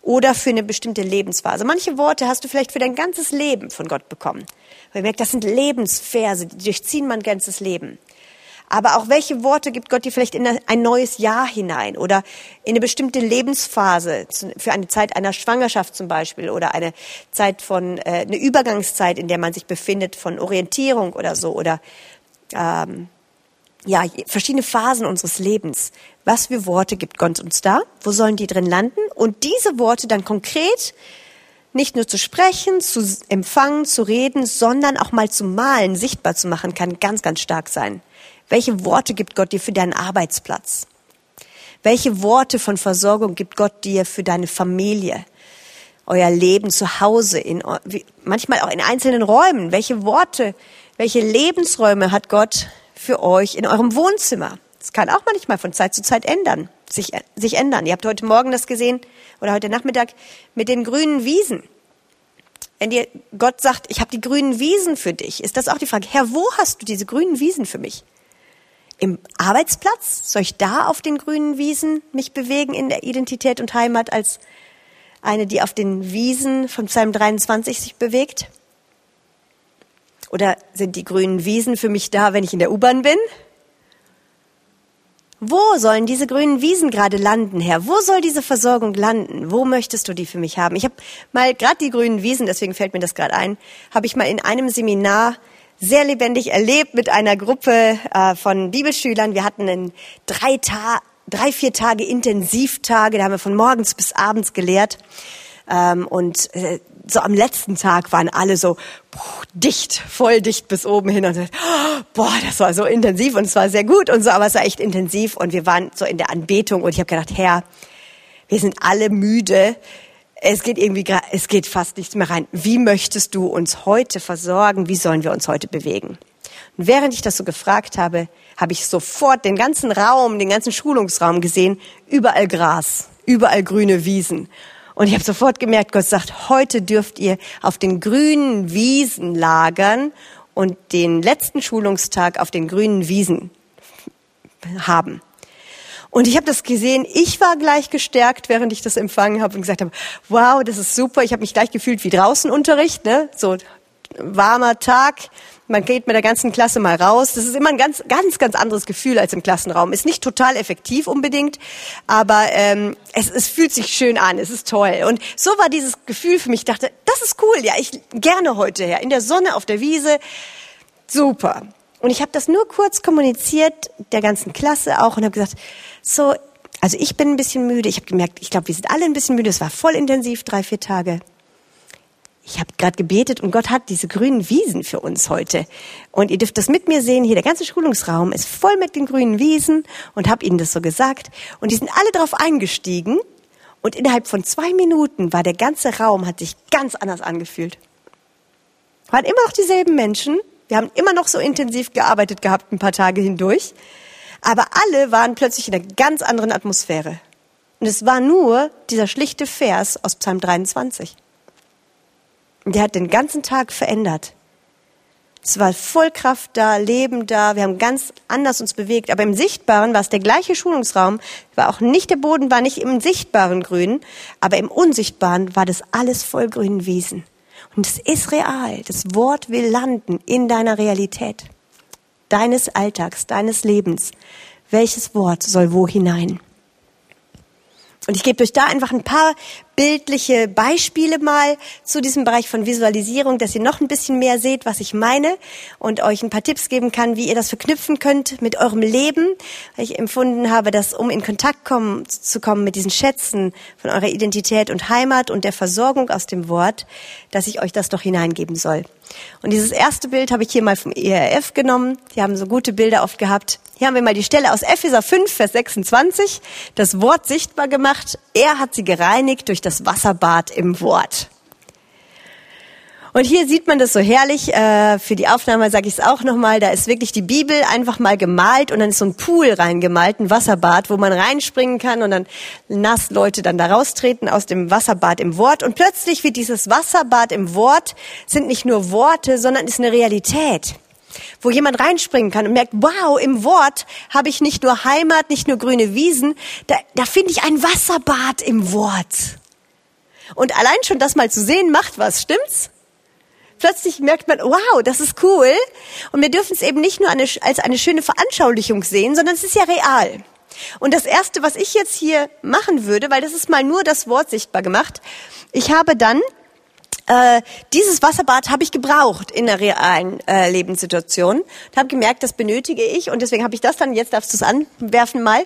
oder für eine bestimmte Lebensphase. Manche Worte hast du vielleicht für dein ganzes Leben von Gott bekommen. Weil merkt, das sind Lebensverse, die durchziehen mein ganzes Leben. Aber auch welche Worte gibt Gott dir vielleicht in ein neues Jahr hinein oder in eine bestimmte Lebensphase, für eine Zeit einer Schwangerschaft zum Beispiel oder eine Zeit von, äh, eine Übergangszeit, in der man sich befindet, von Orientierung oder so oder ähm, ja, verschiedene Phasen unseres Lebens. Was für Worte gibt Gott uns da? Wo sollen die drin landen? Und diese Worte dann konkret nicht nur zu sprechen, zu empfangen, zu reden, sondern auch mal zu malen, sichtbar zu machen, kann ganz, ganz stark sein. Welche Worte gibt Gott dir für deinen Arbeitsplatz? Welche Worte von Versorgung gibt Gott dir für deine Familie? Euer Leben zu Hause, in, manchmal auch in einzelnen Räumen. Welche Worte, welche Lebensräume hat Gott für euch in eurem Wohnzimmer? Das kann auch manchmal von Zeit zu Zeit ändern, sich, sich ändern. Ihr habt heute Morgen das gesehen oder heute Nachmittag mit den grünen Wiesen. Wenn dir Gott sagt, ich habe die grünen Wiesen für dich, ist das auch die Frage, Herr, wo hast du diese grünen Wiesen für mich? Im Arbeitsplatz? Soll ich da auf den grünen Wiesen mich bewegen in der Identität und Heimat als eine, die auf den Wiesen von Psalm 23 sich bewegt? Oder sind die grünen Wiesen für mich da, wenn ich in der U-Bahn bin? Wo sollen diese grünen Wiesen gerade landen, Herr? Wo soll diese Versorgung landen? Wo möchtest du die für mich haben? Ich habe mal gerade die grünen Wiesen, deswegen fällt mir das gerade ein, habe ich mal in einem Seminar sehr lebendig erlebt mit einer Gruppe äh, von Bibelschülern. Wir hatten einen drei, Ta drei, vier Tage Intensivtage, da haben wir von morgens bis abends gelehrt. Ähm, und äh, so am letzten Tag waren alle so dicht, voll dicht bis oben hin und so, boah, das war so intensiv und es war sehr gut und so, aber es war echt intensiv und wir waren so in der Anbetung und ich habe gedacht, Herr, wir sind alle müde es geht irgendwie, es geht fast nichts mehr rein. Wie möchtest du uns heute versorgen? Wie sollen wir uns heute bewegen? Und während ich das so gefragt habe, habe ich sofort den ganzen Raum, den ganzen Schulungsraum gesehen, überall Gras, überall grüne Wiesen. Und ich habe sofort gemerkt, Gott sagt, heute dürft ihr auf den grünen Wiesen lagern und den letzten Schulungstag auf den grünen Wiesen haben. Und ich habe das gesehen, ich war gleich gestärkt, während ich das empfangen habe und gesagt habe, wow, das ist super. Ich habe mich gleich gefühlt wie draußen Unterricht, ne? so warmer Tag, man geht mit der ganzen Klasse mal raus. Das ist immer ein ganz, ganz, ganz anderes Gefühl als im Klassenraum. Ist nicht total effektiv unbedingt, aber ähm, es, es fühlt sich schön an. Es ist toll. Und so war dieses Gefühl für mich. Ich dachte, das ist cool. Ja, ich gerne heute her in der Sonne auf der Wiese. Super. Und ich habe das nur kurz kommuniziert der ganzen Klasse auch und habe gesagt, so, also ich bin ein bisschen müde. Ich habe gemerkt, ich glaube, wir sind alle ein bisschen müde. Es war voll intensiv, drei, vier Tage ich habe gerade gebetet und Gott hat diese grünen Wiesen für uns heute. Und ihr dürft das mit mir sehen. Hier der ganze Schulungsraum ist voll mit den grünen Wiesen und habe ihnen das so gesagt. Und die sind alle drauf eingestiegen. Und innerhalb von zwei Minuten war der ganze Raum, hat sich ganz anders angefühlt. Waren immer noch dieselben Menschen. Wir haben immer noch so intensiv gearbeitet gehabt, ein paar Tage hindurch. Aber alle waren plötzlich in einer ganz anderen Atmosphäre. Und es war nur dieser schlichte Vers aus Psalm 23. Der hat den ganzen Tag verändert. Es war Vollkraft da, Leben da, wir haben ganz anders uns bewegt. Aber im Sichtbaren war es der gleiche Schulungsraum, war auch nicht der Boden, war nicht im sichtbaren Grün, aber im Unsichtbaren war das alles voll grünen Wiesen. Und es ist real. Das Wort will landen in deiner Realität, deines Alltags, deines Lebens. Welches Wort soll wo hinein? Und ich gebe euch da einfach ein paar bildliche Beispiele mal zu diesem Bereich von Visualisierung, dass ihr noch ein bisschen mehr seht, was ich meine und euch ein paar Tipps geben kann, wie ihr das verknüpfen könnt mit eurem Leben. Weil ich empfunden habe, dass um in Kontakt kommen, zu kommen mit diesen Schätzen von eurer Identität und Heimat und der Versorgung aus dem Wort, dass ich euch das doch hineingeben soll. Und dieses erste Bild habe ich hier mal vom ERF genommen. Die haben so gute Bilder oft gehabt. Hier haben wir mal die Stelle aus Epheser 5, Vers 26, das Wort sichtbar gemacht. Er hat sie gereinigt durch das Wasserbad im Wort. Und hier sieht man das so herrlich. Äh, für die Aufnahme sage ich es auch nochmal. Da ist wirklich die Bibel einfach mal gemalt und dann ist so ein Pool reingemalt, ein Wasserbad, wo man reinspringen kann und dann nass Leute dann da raustreten aus dem Wasserbad im Wort. Und plötzlich wird dieses Wasserbad im Wort sind nicht nur Worte, sondern ist eine Realität wo jemand reinspringen kann und merkt, wow, im Wort habe ich nicht nur Heimat, nicht nur grüne Wiesen, da, da finde ich ein Wasserbad im Wort. Und allein schon das mal zu sehen macht was, stimmt's? Plötzlich merkt man, wow, das ist cool. Und wir dürfen es eben nicht nur eine, als eine schöne Veranschaulichung sehen, sondern es ist ja real. Und das Erste, was ich jetzt hier machen würde, weil das ist mal nur das Wort sichtbar gemacht, ich habe dann äh, dieses Wasserbad habe ich gebraucht in der realen äh, Lebenssituation und habe gemerkt, das benötige ich und deswegen habe ich das dann, jetzt darfst du es anwerfen mal,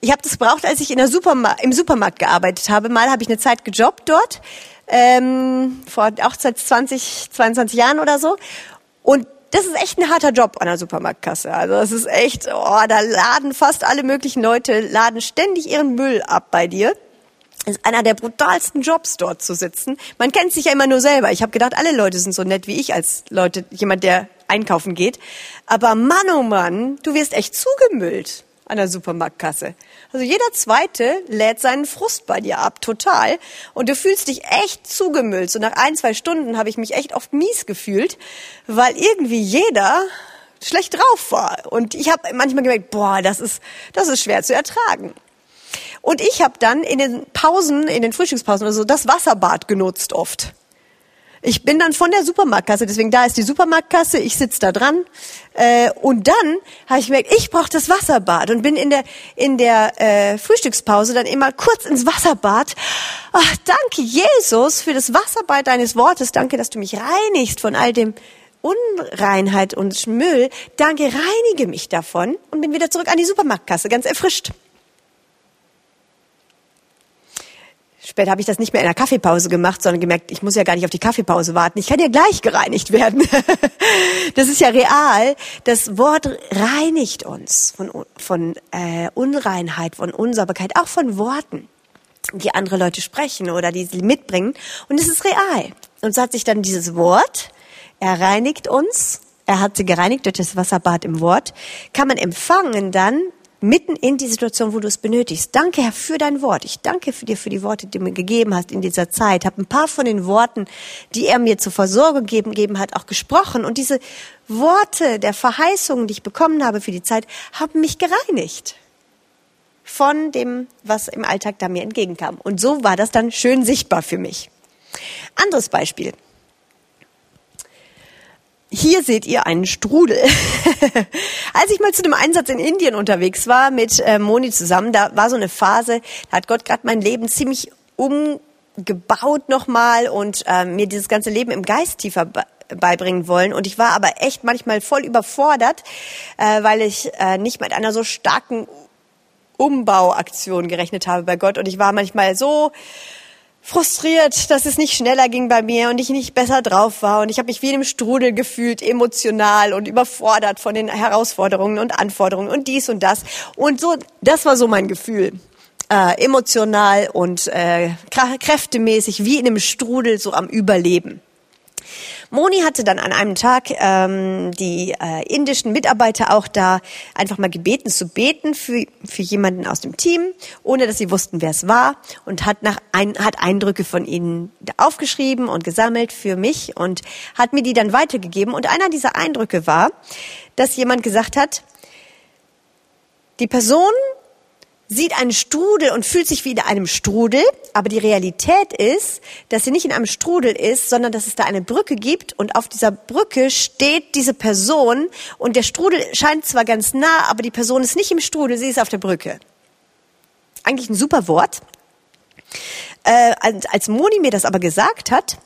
ich habe das gebraucht, als ich in der Superma im Supermarkt gearbeitet habe. Mal habe ich eine Zeit gejobbt dort, ähm, vor auch seit 20, 22 Jahren oder so. Und das ist echt ein harter Job an der Supermarktkasse. Also das ist echt, oh, da laden fast alle möglichen Leute, laden ständig ihren Müll ab bei dir ist einer der brutalsten Jobs dort zu sitzen. Man kennt sich ja immer nur selber. Ich habe gedacht, alle Leute sind so nett wie ich als Leute, jemand, der einkaufen geht. Aber Mann, oh Mann, du wirst echt zugemüllt an der Supermarktkasse. Also jeder Zweite lädt seinen Frust bei dir ab, total. Und du fühlst dich echt zugemüllt. So nach ein, zwei Stunden habe ich mich echt oft mies gefühlt, weil irgendwie jeder schlecht drauf war. Und ich habe manchmal gemerkt, boah, das ist, das ist schwer zu ertragen. Und ich habe dann in den Pausen, in den Frühstückspausen oder so, das Wasserbad genutzt oft. Ich bin dann von der Supermarktkasse, deswegen da ist die Supermarktkasse, ich sitz da dran. Äh, und dann habe ich gemerkt, ich brauche das Wasserbad und bin in der, in der äh, Frühstückspause dann immer kurz ins Wasserbad. Ach, danke Jesus für das Wasserbad deines Wortes. Danke, dass du mich reinigst von all dem Unreinheit und Müll. Danke, reinige mich davon und bin wieder zurück an die Supermarktkasse, ganz erfrischt. Später habe ich das nicht mehr in der Kaffeepause gemacht, sondern gemerkt, ich muss ja gar nicht auf die Kaffeepause warten. Ich kann ja gleich gereinigt werden. das ist ja real. Das Wort reinigt uns von, von äh, Unreinheit, von Unsauberkeit, auch von Worten, die andere Leute sprechen oder die sie mitbringen. Und es ist real. Und so hat sich dann dieses Wort, er reinigt uns, er hat sie gereinigt durch das Wasserbad im Wort, kann man empfangen dann mitten in die Situation, wo du es benötigst. Danke, Herr, für dein Wort. Ich danke dir für die Worte, die du mir gegeben hast in dieser Zeit. Hab ein paar von den Worten, die er mir zur Versorgung gegeben, gegeben hat, auch gesprochen. Und diese Worte der Verheißungen, die ich bekommen habe für die Zeit, haben mich gereinigt von dem, was im Alltag da mir entgegenkam. Und so war das dann schön sichtbar für mich. Anderes Beispiel. Hier seht ihr einen Strudel. Als ich mal zu einem Einsatz in Indien unterwegs war mit äh, Moni zusammen, da war so eine Phase, da hat Gott gerade mein Leben ziemlich umgebaut nochmal und äh, mir dieses ganze Leben im Geist tiefer beibringen wollen. Und ich war aber echt manchmal voll überfordert, äh, weil ich äh, nicht mit einer so starken Umbauaktion gerechnet habe bei Gott. Und ich war manchmal so frustriert, dass es nicht schneller ging bei mir und ich nicht besser drauf war und ich habe mich wie in einem Strudel gefühlt, emotional und überfordert von den Herausforderungen und Anforderungen und dies und das und so, das war so mein Gefühl. Äh, emotional und äh, kräftemäßig wie in einem Strudel so am Überleben. Moni hatte dann an einem Tag ähm, die äh, indischen Mitarbeiter auch da einfach mal gebeten zu beten für, für jemanden aus dem Team, ohne dass sie wussten, wer es war und hat nach ein, hat Eindrücke von ihnen aufgeschrieben und gesammelt für mich und hat mir die dann weitergegeben. Und einer dieser Eindrücke war, dass jemand gesagt hat, die Person sieht einen Strudel und fühlt sich wie in einem Strudel, aber die Realität ist, dass sie nicht in einem Strudel ist, sondern dass es da eine Brücke gibt und auf dieser Brücke steht diese Person und der Strudel scheint zwar ganz nah, aber die Person ist nicht im Strudel, sie ist auf der Brücke. Eigentlich ein super Wort. Äh, als Moni mir das aber gesagt hat,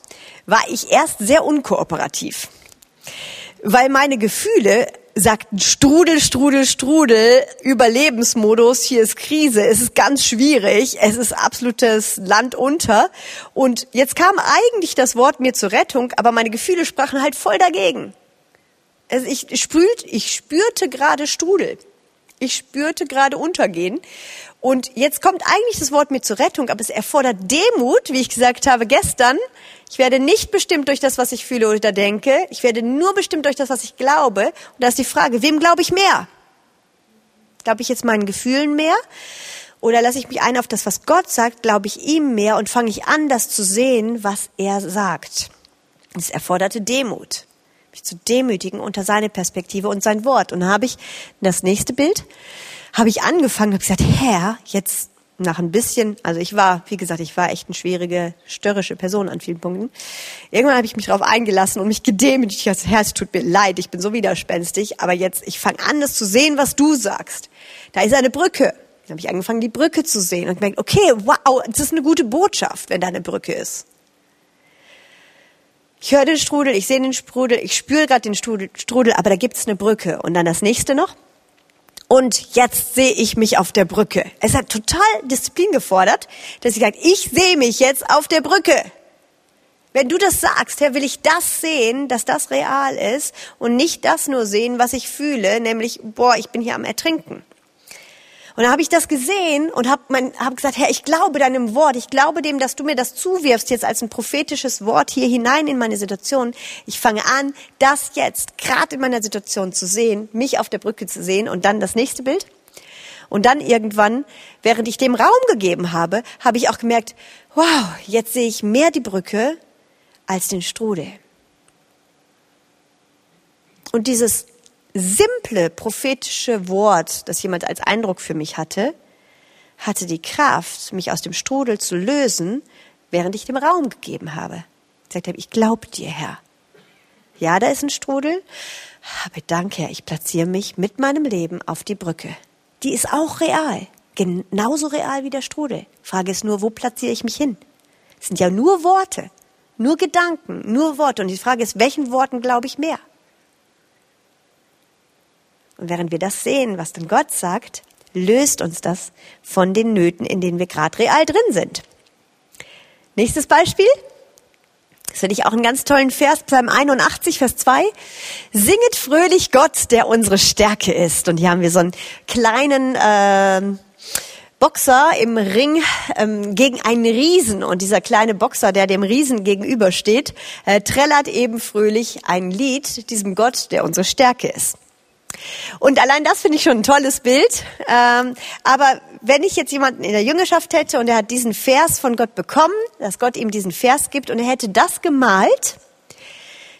war ich erst sehr unkooperativ, weil meine Gefühle sagten Strudel, Strudel, Strudel, Überlebensmodus, hier ist Krise, es ist ganz schwierig, es ist absolutes Land unter. Und jetzt kam eigentlich das Wort mir zur Rettung, aber meine Gefühle sprachen halt voll dagegen. Also ich, spült, ich spürte gerade Strudel. Ich spürte gerade untergehen. Und jetzt kommt eigentlich das Wort mir zur Rettung, aber es erfordert Demut, wie ich gesagt habe gestern. Ich werde nicht bestimmt durch das, was ich fühle oder denke. Ich werde nur bestimmt durch das, was ich glaube. Und da ist die Frage, wem glaube ich mehr? Glaube ich jetzt meinen Gefühlen mehr? Oder lasse ich mich ein auf das, was Gott sagt, glaube ich ihm mehr und fange ich an, das zu sehen, was er sagt? Es erforderte Demut mich zu demütigen unter seine Perspektive und sein Wort. Und dann habe ich das nächste Bild, habe ich angefangen, habe gesagt, Herr, jetzt nach ein bisschen, also ich war, wie gesagt, ich war echt eine schwierige, störrische Person an vielen Punkten. Irgendwann habe ich mich darauf eingelassen und mich gedemütigt. Herr, es tut mir leid, ich bin so widerspenstig, aber jetzt, ich fange an, das zu sehen, was du sagst. Da ist eine Brücke. Dann habe ich angefangen, die Brücke zu sehen und gemerkt, okay, wow, das ist eine gute Botschaft, wenn da eine Brücke ist. Ich höre den Strudel, ich sehe den Strudel, ich spüre gerade den Strudel, Strudel, aber da gibt es eine Brücke. Und dann das nächste noch. Und jetzt sehe ich mich auf der Brücke. Es hat total Disziplin gefordert, dass ich sage, ich sehe mich jetzt auf der Brücke. Wenn du das sagst, Herr, will ich das sehen, dass das real ist und nicht das nur sehen, was ich fühle, nämlich, boah, ich bin hier am Ertrinken. Und dann habe ich das gesehen und habe hab gesagt, Herr, ich glaube deinem Wort, ich glaube dem, dass du mir das zuwirfst jetzt als ein prophetisches Wort hier hinein in meine Situation. Ich fange an, das jetzt gerade in meiner Situation zu sehen, mich auf der Brücke zu sehen und dann das nächste Bild. Und dann irgendwann, während ich dem Raum gegeben habe, habe ich auch gemerkt, wow, jetzt sehe ich mehr die Brücke als den Strudel. Und dieses simple prophetische Wort, das jemand als Eindruck für mich hatte, hatte die Kraft, mich aus dem Strudel zu lösen, während ich dem Raum gegeben habe. Ich gesagt habe, ich glaube dir, Herr. Ja, da ist ein Strudel, aber danke, Herr, ich platziere mich mit meinem Leben auf die Brücke. Die ist auch real, genauso real wie der Strudel. Frage ist nur, wo platziere ich mich hin? Es sind ja nur Worte, nur Gedanken, nur Worte. Und die Frage ist, welchen Worten glaube ich mehr? Und während wir das sehen, was dann Gott sagt, löst uns das von den Nöten, in denen wir gerade real drin sind. Nächstes Beispiel. Das finde ich auch einen ganz tollen Vers, Psalm 81, Vers 2. Singet fröhlich Gott, der unsere Stärke ist. Und hier haben wir so einen kleinen äh, Boxer im Ring ähm, gegen einen Riesen. Und dieser kleine Boxer, der dem Riesen gegenübersteht, äh, trällert eben fröhlich ein Lied diesem Gott, der unsere Stärke ist. Und allein das finde ich schon ein tolles Bild. Ähm, aber wenn ich jetzt jemanden in der Jüngerschaft hätte und er hat diesen Vers von Gott bekommen, dass Gott ihm diesen Vers gibt und er hätte das gemalt,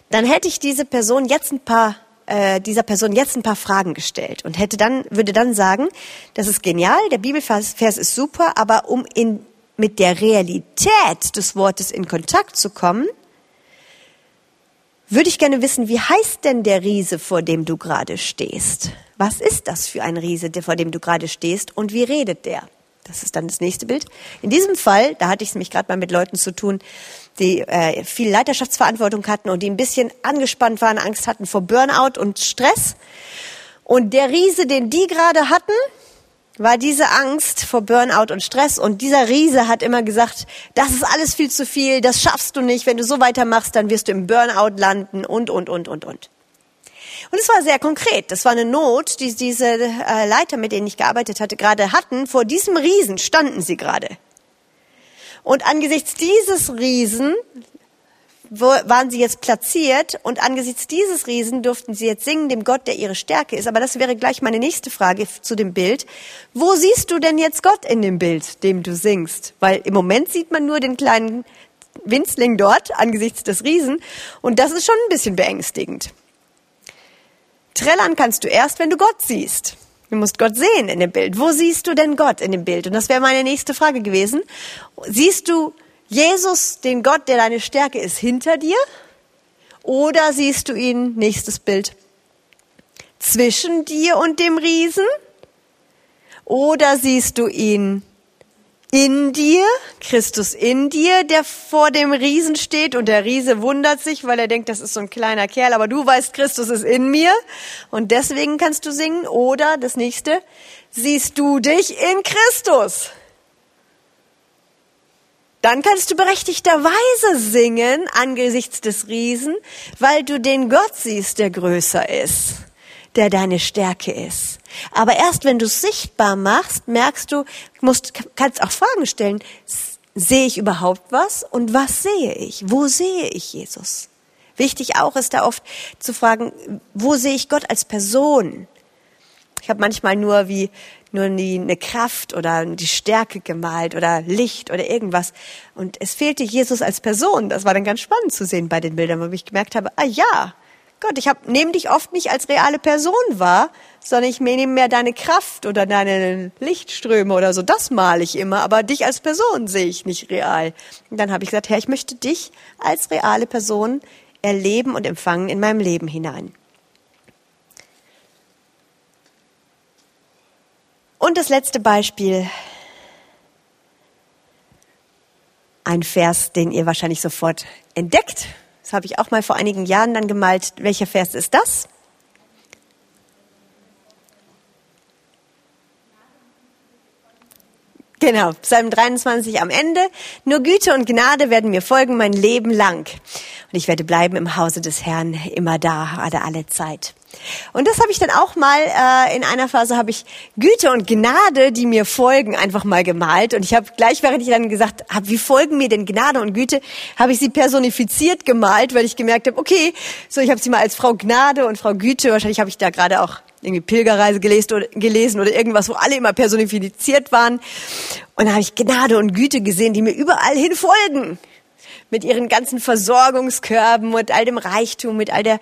dann hätte ich diese Person jetzt ein paar äh, dieser Person jetzt ein paar Fragen gestellt und hätte dann würde dann sagen, das ist genial, der Bibelvers Vers ist super, aber um in mit der Realität des Wortes in Kontakt zu kommen, würde ich gerne wissen, wie heißt denn der Riese, vor dem du gerade stehst? Was ist das für ein Riese, vor dem du gerade stehst und wie redet der? Das ist dann das nächste Bild. In diesem Fall, da hatte ich es nämlich gerade mal mit Leuten zu tun, die äh, viel Leiterschaftsverantwortung hatten und die ein bisschen angespannt waren, Angst hatten vor Burnout und Stress. Und der Riese, den die gerade hatten, war diese Angst vor Burnout und Stress. Und dieser Riese hat immer gesagt, das ist alles viel zu viel, das schaffst du nicht. Wenn du so weitermachst, dann wirst du im Burnout landen und, und, und, und, und. Und es war sehr konkret. Das war eine Not, die diese äh, Leiter, mit denen ich gearbeitet hatte, gerade hatten. Vor diesem Riesen standen sie gerade. Und angesichts dieses Riesen waren sie jetzt platziert und angesichts dieses Riesen durften sie jetzt singen dem Gott, der ihre Stärke ist. Aber das wäre gleich meine nächste Frage zu dem Bild. Wo siehst du denn jetzt Gott in dem Bild, dem du singst? Weil im Moment sieht man nur den kleinen Winzling dort angesichts des Riesen und das ist schon ein bisschen beängstigend. Trällern kannst du erst, wenn du Gott siehst. Du musst Gott sehen in dem Bild. Wo siehst du denn Gott in dem Bild? Und das wäre meine nächste Frage gewesen. Siehst du Jesus, den Gott, der deine Stärke ist, hinter dir? Oder siehst du ihn, nächstes Bild, zwischen dir und dem Riesen? Oder siehst du ihn in dir, Christus in dir, der vor dem Riesen steht und der Riese wundert sich, weil er denkt, das ist so ein kleiner Kerl, aber du weißt, Christus ist in mir und deswegen kannst du singen. Oder das nächste, siehst du dich in Christus? Dann kannst du berechtigterweise singen angesichts des Riesen, weil du den Gott siehst, der größer ist, der deine Stärke ist. Aber erst wenn du es sichtbar machst, merkst du, musst, kannst auch Fragen stellen. Sehe ich überhaupt was? Und was sehe ich? Wo sehe ich Jesus? Wichtig auch ist da oft zu fragen, wo sehe ich Gott als Person? Ich habe manchmal nur wie nur nie eine Kraft oder die Stärke gemalt oder Licht oder irgendwas. Und es fehlte Jesus als Person. Das war dann ganz spannend zu sehen bei den Bildern, wo ich gemerkt habe, ah ja, Gott, ich hab, nehme dich oft nicht als reale Person wahr, sondern ich nehme mehr deine Kraft oder deine Lichtströme oder so. Das male ich immer, aber dich als Person sehe ich nicht real. Und dann habe ich gesagt, Herr, ich möchte dich als reale Person erleben und empfangen in meinem Leben hinein. Und das letzte Beispiel. Ein Vers, den ihr wahrscheinlich sofort entdeckt. Das habe ich auch mal vor einigen Jahren dann gemalt. Welcher Vers ist das? Genau, Psalm 23 am Ende. Nur Güte und Gnade werden mir folgen mein Leben lang. Und ich werde bleiben im Hause des Herrn immer da, alle, alle Zeit. Und das habe ich dann auch mal äh, in einer Phase habe ich Güte und Gnade, die mir folgen, einfach mal gemalt. Und ich habe gleich, während ich dann gesagt habe, wie folgen mir denn Gnade und Güte, habe ich sie personifiziert gemalt, weil ich gemerkt habe, okay, so ich habe sie mal als Frau Gnade und Frau Güte. Wahrscheinlich habe ich da gerade auch irgendwie Pilgerreise gelesen oder, gelesen oder irgendwas, wo alle immer personifiziert waren. Und da habe ich Gnade und Güte gesehen, die mir überall hin folgen mit ihren ganzen Versorgungskörben, mit all dem Reichtum, mit all der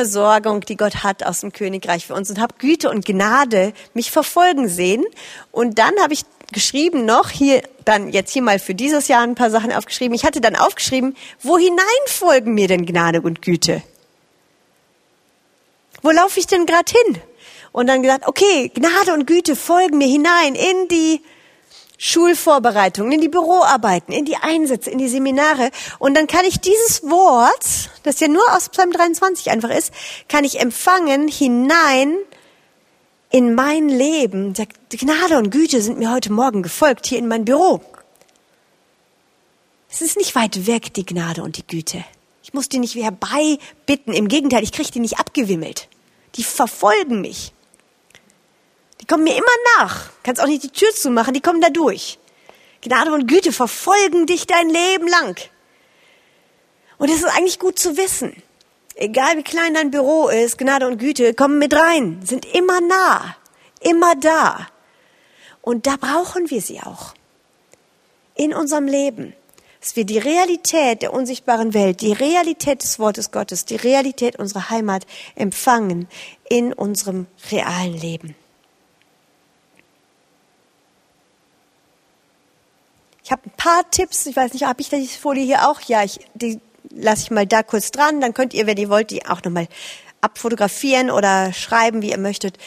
Versorgung, die Gott hat aus dem Königreich für uns und habe Güte und Gnade mich verfolgen sehen. Und dann habe ich geschrieben noch, hier dann jetzt hier mal für dieses Jahr ein paar Sachen aufgeschrieben. Ich hatte dann aufgeschrieben, wo hinein folgen mir denn Gnade und Güte? Wo laufe ich denn gerade hin? Und dann gesagt, okay, Gnade und Güte folgen mir hinein in die Schulvorbereitungen, in die Büroarbeiten, in die Einsätze, in die Seminare. Und dann kann ich dieses Wort, das ja nur aus Psalm 23 einfach ist, kann ich empfangen hinein in mein Leben. Die Gnade und Güte sind mir heute Morgen gefolgt hier in mein Büro. Es ist nicht weit weg, die Gnade und die Güte. Ich muss die nicht herbeibitten. Im Gegenteil, ich kriege die nicht abgewimmelt. Die verfolgen mich. Die kommen mir immer nach. Kannst auch nicht die Tür zumachen, die kommen da durch. Gnade und Güte verfolgen dich dein Leben lang. Und es ist eigentlich gut zu wissen. egal wie klein dein Büro ist, Gnade und Güte kommen mit rein, sind immer nah, immer da. Und da brauchen wir sie auch. In unserem Leben. Dass wir die Realität der unsichtbaren Welt, die Realität des Wortes Gottes, die Realität unserer Heimat empfangen in unserem realen Leben. Ich habe ein paar Tipps. Ich weiß nicht, habe ich die Folie hier auch? Ja, ich, die lasse ich mal da kurz dran. Dann könnt ihr, wenn ihr wollt, die auch nochmal abfotografieren oder schreiben, wie ihr möchtet.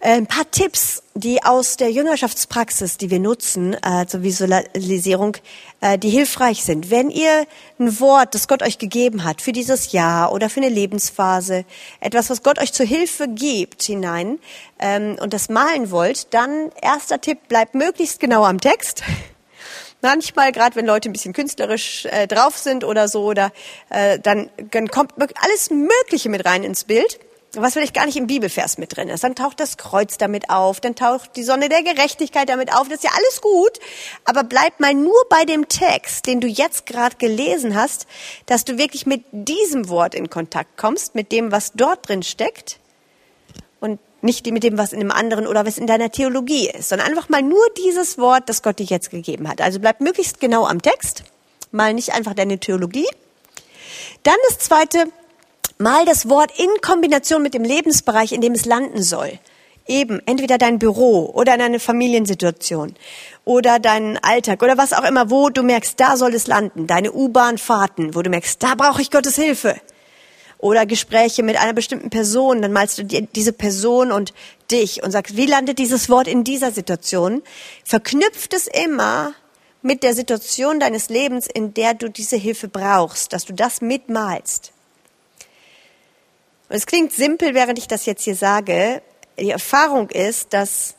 Äh, ein paar Tipps, die aus der Jüngerschaftspraxis, die wir nutzen äh, zur Visualisierung, äh, die hilfreich sind. Wenn ihr ein Wort, das Gott euch gegeben hat für dieses Jahr oder für eine Lebensphase, etwas, was Gott euch zur Hilfe gibt hinein ähm, und das malen wollt, dann erster Tipp, bleibt möglichst genau am Text manchmal, gerade wenn Leute ein bisschen künstlerisch äh, drauf sind oder so, oder äh, dann, dann kommt alles Mögliche mit rein ins Bild, was vielleicht gar nicht im Bibelvers mit drin ist. Dann taucht das Kreuz damit auf, dann taucht die Sonne der Gerechtigkeit damit auf. Das ist ja alles gut, aber bleib mal nur bei dem Text, den du jetzt gerade gelesen hast, dass du wirklich mit diesem Wort in Kontakt kommst, mit dem, was dort drin steckt. Nicht mit dem, was in dem anderen oder was in deiner Theologie ist, sondern einfach mal nur dieses Wort, das Gott dir jetzt gegeben hat. Also bleib möglichst genau am Text, mal nicht einfach deine Theologie. Dann das zweite, mal das Wort in Kombination mit dem Lebensbereich, in dem es landen soll. Eben, entweder dein Büro oder deine Familiensituation oder deinen Alltag oder was auch immer, wo du merkst, da soll es landen. Deine U-Bahn-Fahrten, wo du merkst, da brauche ich Gottes Hilfe oder Gespräche mit einer bestimmten Person, dann malst du diese Person und dich und sagst, wie landet dieses Wort in dieser Situation? Verknüpft es immer mit der Situation deines Lebens, in der du diese Hilfe brauchst, dass du das mitmalst. Und es klingt simpel, während ich das jetzt hier sage. Die Erfahrung ist, dass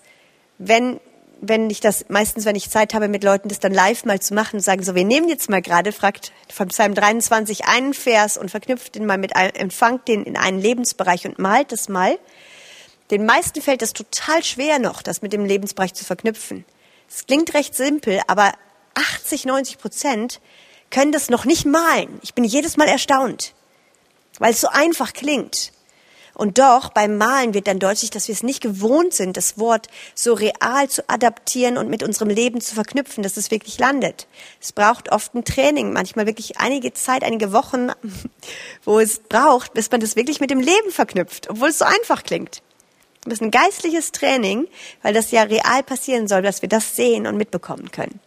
wenn wenn ich das, meistens, wenn ich Zeit habe, mit Leuten das dann live mal zu machen, sagen so, wir nehmen jetzt mal gerade, fragt von Psalm 23 einen Vers und verknüpft den mal mit einem, empfangt den in einen Lebensbereich und malt das mal. Den meisten fällt es total schwer noch, das mit dem Lebensbereich zu verknüpfen. Es klingt recht simpel, aber 80, 90 Prozent können das noch nicht malen. Ich bin jedes Mal erstaunt, weil es so einfach klingt. Und doch beim Malen wird dann deutlich, dass wir es nicht gewohnt sind, das Wort so real zu adaptieren und mit unserem Leben zu verknüpfen, dass es wirklich landet. Es braucht oft ein Training, manchmal wirklich einige Zeit, einige Wochen, wo es braucht, bis man das wirklich mit dem Leben verknüpft, obwohl es so einfach klingt. Das ist ein geistliches Training, weil das ja real passieren soll, dass wir das sehen und mitbekommen können.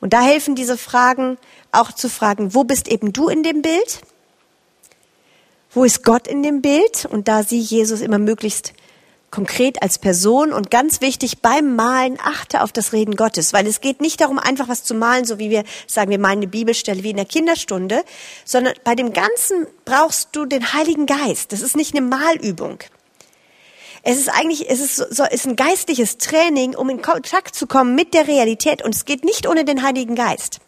Und da helfen diese Fragen auch zu fragen, wo bist eben du in dem Bild? Wo ist Gott in dem Bild? Und da sieh Jesus immer möglichst konkret als Person und ganz wichtig beim Malen achte auf das Reden Gottes, weil es geht nicht darum, einfach was zu malen, so wie wir sagen, wir malen eine Bibelstelle wie in der Kinderstunde, sondern bei dem Ganzen brauchst du den Heiligen Geist. Das ist nicht eine Malübung. Es ist eigentlich, es ist, so, ist ein geistliches Training, um in Kontakt zu kommen mit der Realität und es geht nicht ohne den Heiligen Geist.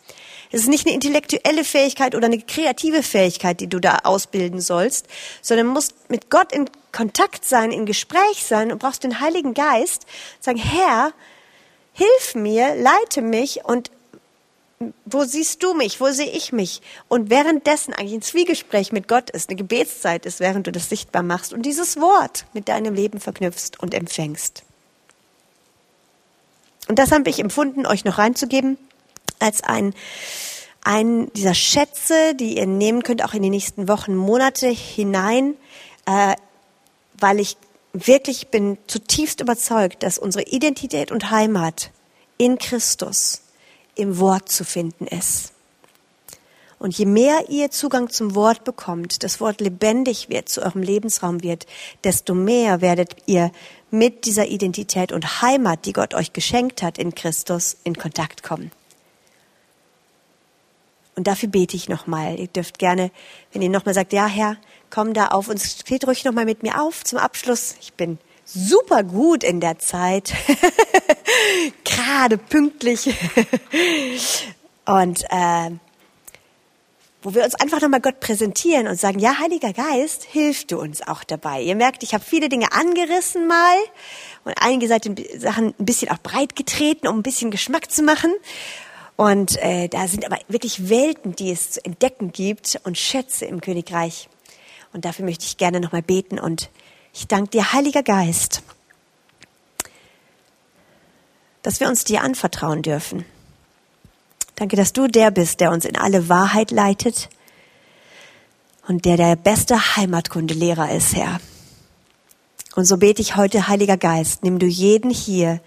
Es ist nicht eine intellektuelle Fähigkeit oder eine kreative Fähigkeit, die du da ausbilden sollst, sondern musst mit Gott in Kontakt sein, in Gespräch sein und brauchst den Heiligen Geist, sagen, Herr, hilf mir, leite mich und wo siehst du mich? Wo sehe ich mich? Und währenddessen eigentlich ein Zwiegespräch mit Gott ist, eine Gebetszeit ist, während du das sichtbar machst und dieses Wort mit deinem Leben verknüpfst und empfängst. Und das habe ich empfunden, euch noch reinzugeben als ein, ein dieser Schätze, die ihr nehmen könnt, auch in die nächsten Wochen, Monate hinein, äh, weil ich wirklich bin zutiefst überzeugt, dass unsere Identität und Heimat in Christus im Wort zu finden ist. Und je mehr ihr Zugang zum Wort bekommt, das Wort lebendig wird, zu eurem Lebensraum wird, desto mehr werdet ihr mit dieser Identität und Heimat, die Gott euch geschenkt hat in Christus, in Kontakt kommen. Und dafür bete ich nochmal. Ihr dürft gerne, wenn ihr nochmal sagt, ja Herr, komm da auf und steht ruhig nochmal mit mir auf zum Abschluss. Ich bin super gut in der Zeit. Gerade pünktlich. und äh, wo wir uns einfach nochmal Gott präsentieren und sagen, ja, Heiliger Geist, hilf du uns auch dabei. Ihr merkt, ich habe viele Dinge angerissen mal und einige Sachen ein bisschen auch breit getreten, um ein bisschen Geschmack zu machen. Und äh, da sind aber wirklich Welten, die es zu entdecken gibt und Schätze im Königreich. Und dafür möchte ich gerne nochmal beten und ich danke dir, Heiliger Geist, dass wir uns dir anvertrauen dürfen. Danke, dass du der bist, der uns in alle Wahrheit leitet und der der beste Heimatkundelehrer ist, Herr. Und so bete ich heute, Heiliger Geist, nimm du jeden hier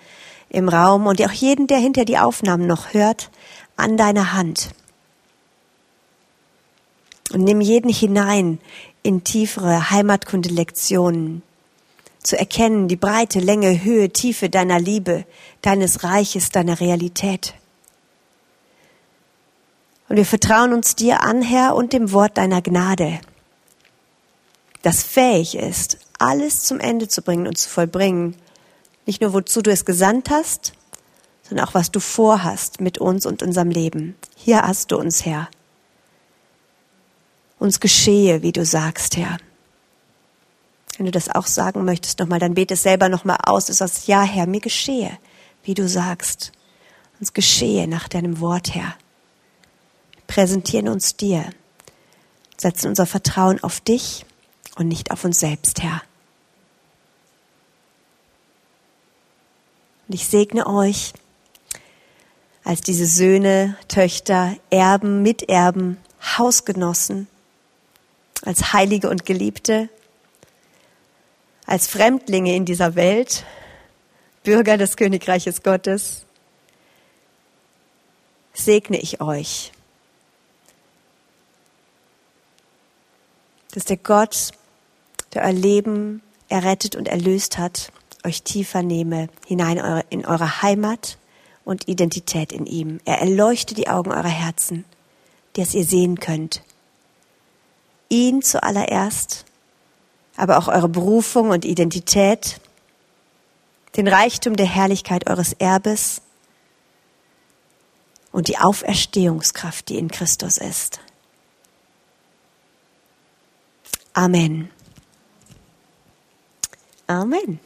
im Raum und auch jeden, der hinter die Aufnahmen noch hört, an deine Hand. Und nimm jeden hinein in tiefere Heimatkundelektionen, zu erkennen die Breite, Länge, Höhe, Tiefe deiner Liebe, deines Reiches, deiner Realität. Und wir vertrauen uns dir an, Herr, und dem Wort deiner Gnade, das fähig ist, alles zum Ende zu bringen und zu vollbringen. Nicht nur, wozu du es gesandt hast, sondern auch, was du vorhast mit uns und unserem Leben. Hier hast du uns, Herr. Uns geschehe, wie du sagst, Herr. Wenn du das auch sagen möchtest nochmal, dann bete es selber nochmal aus. Du sagst, ja, Herr, mir geschehe, wie du sagst. Uns geschehe nach deinem Wort, Herr. Wir präsentieren uns dir, setzen unser Vertrauen auf dich und nicht auf uns selbst, Herr. Und ich segne euch als diese Söhne, Töchter, Erben, Miterben, Hausgenossen, als Heilige und Geliebte, als Fremdlinge in dieser Welt, Bürger des Königreiches Gottes, segne ich euch, dass der Gott, der euer Leben errettet und erlöst hat, euch tiefer nehme hinein in eure Heimat und Identität in ihm. Er erleuchtet die Augen eurer Herzen, dass ihr sehen könnt. Ihn zuallererst, aber auch eure Berufung und Identität, den Reichtum der Herrlichkeit eures Erbes und die Auferstehungskraft, die in Christus ist. Amen. Amen.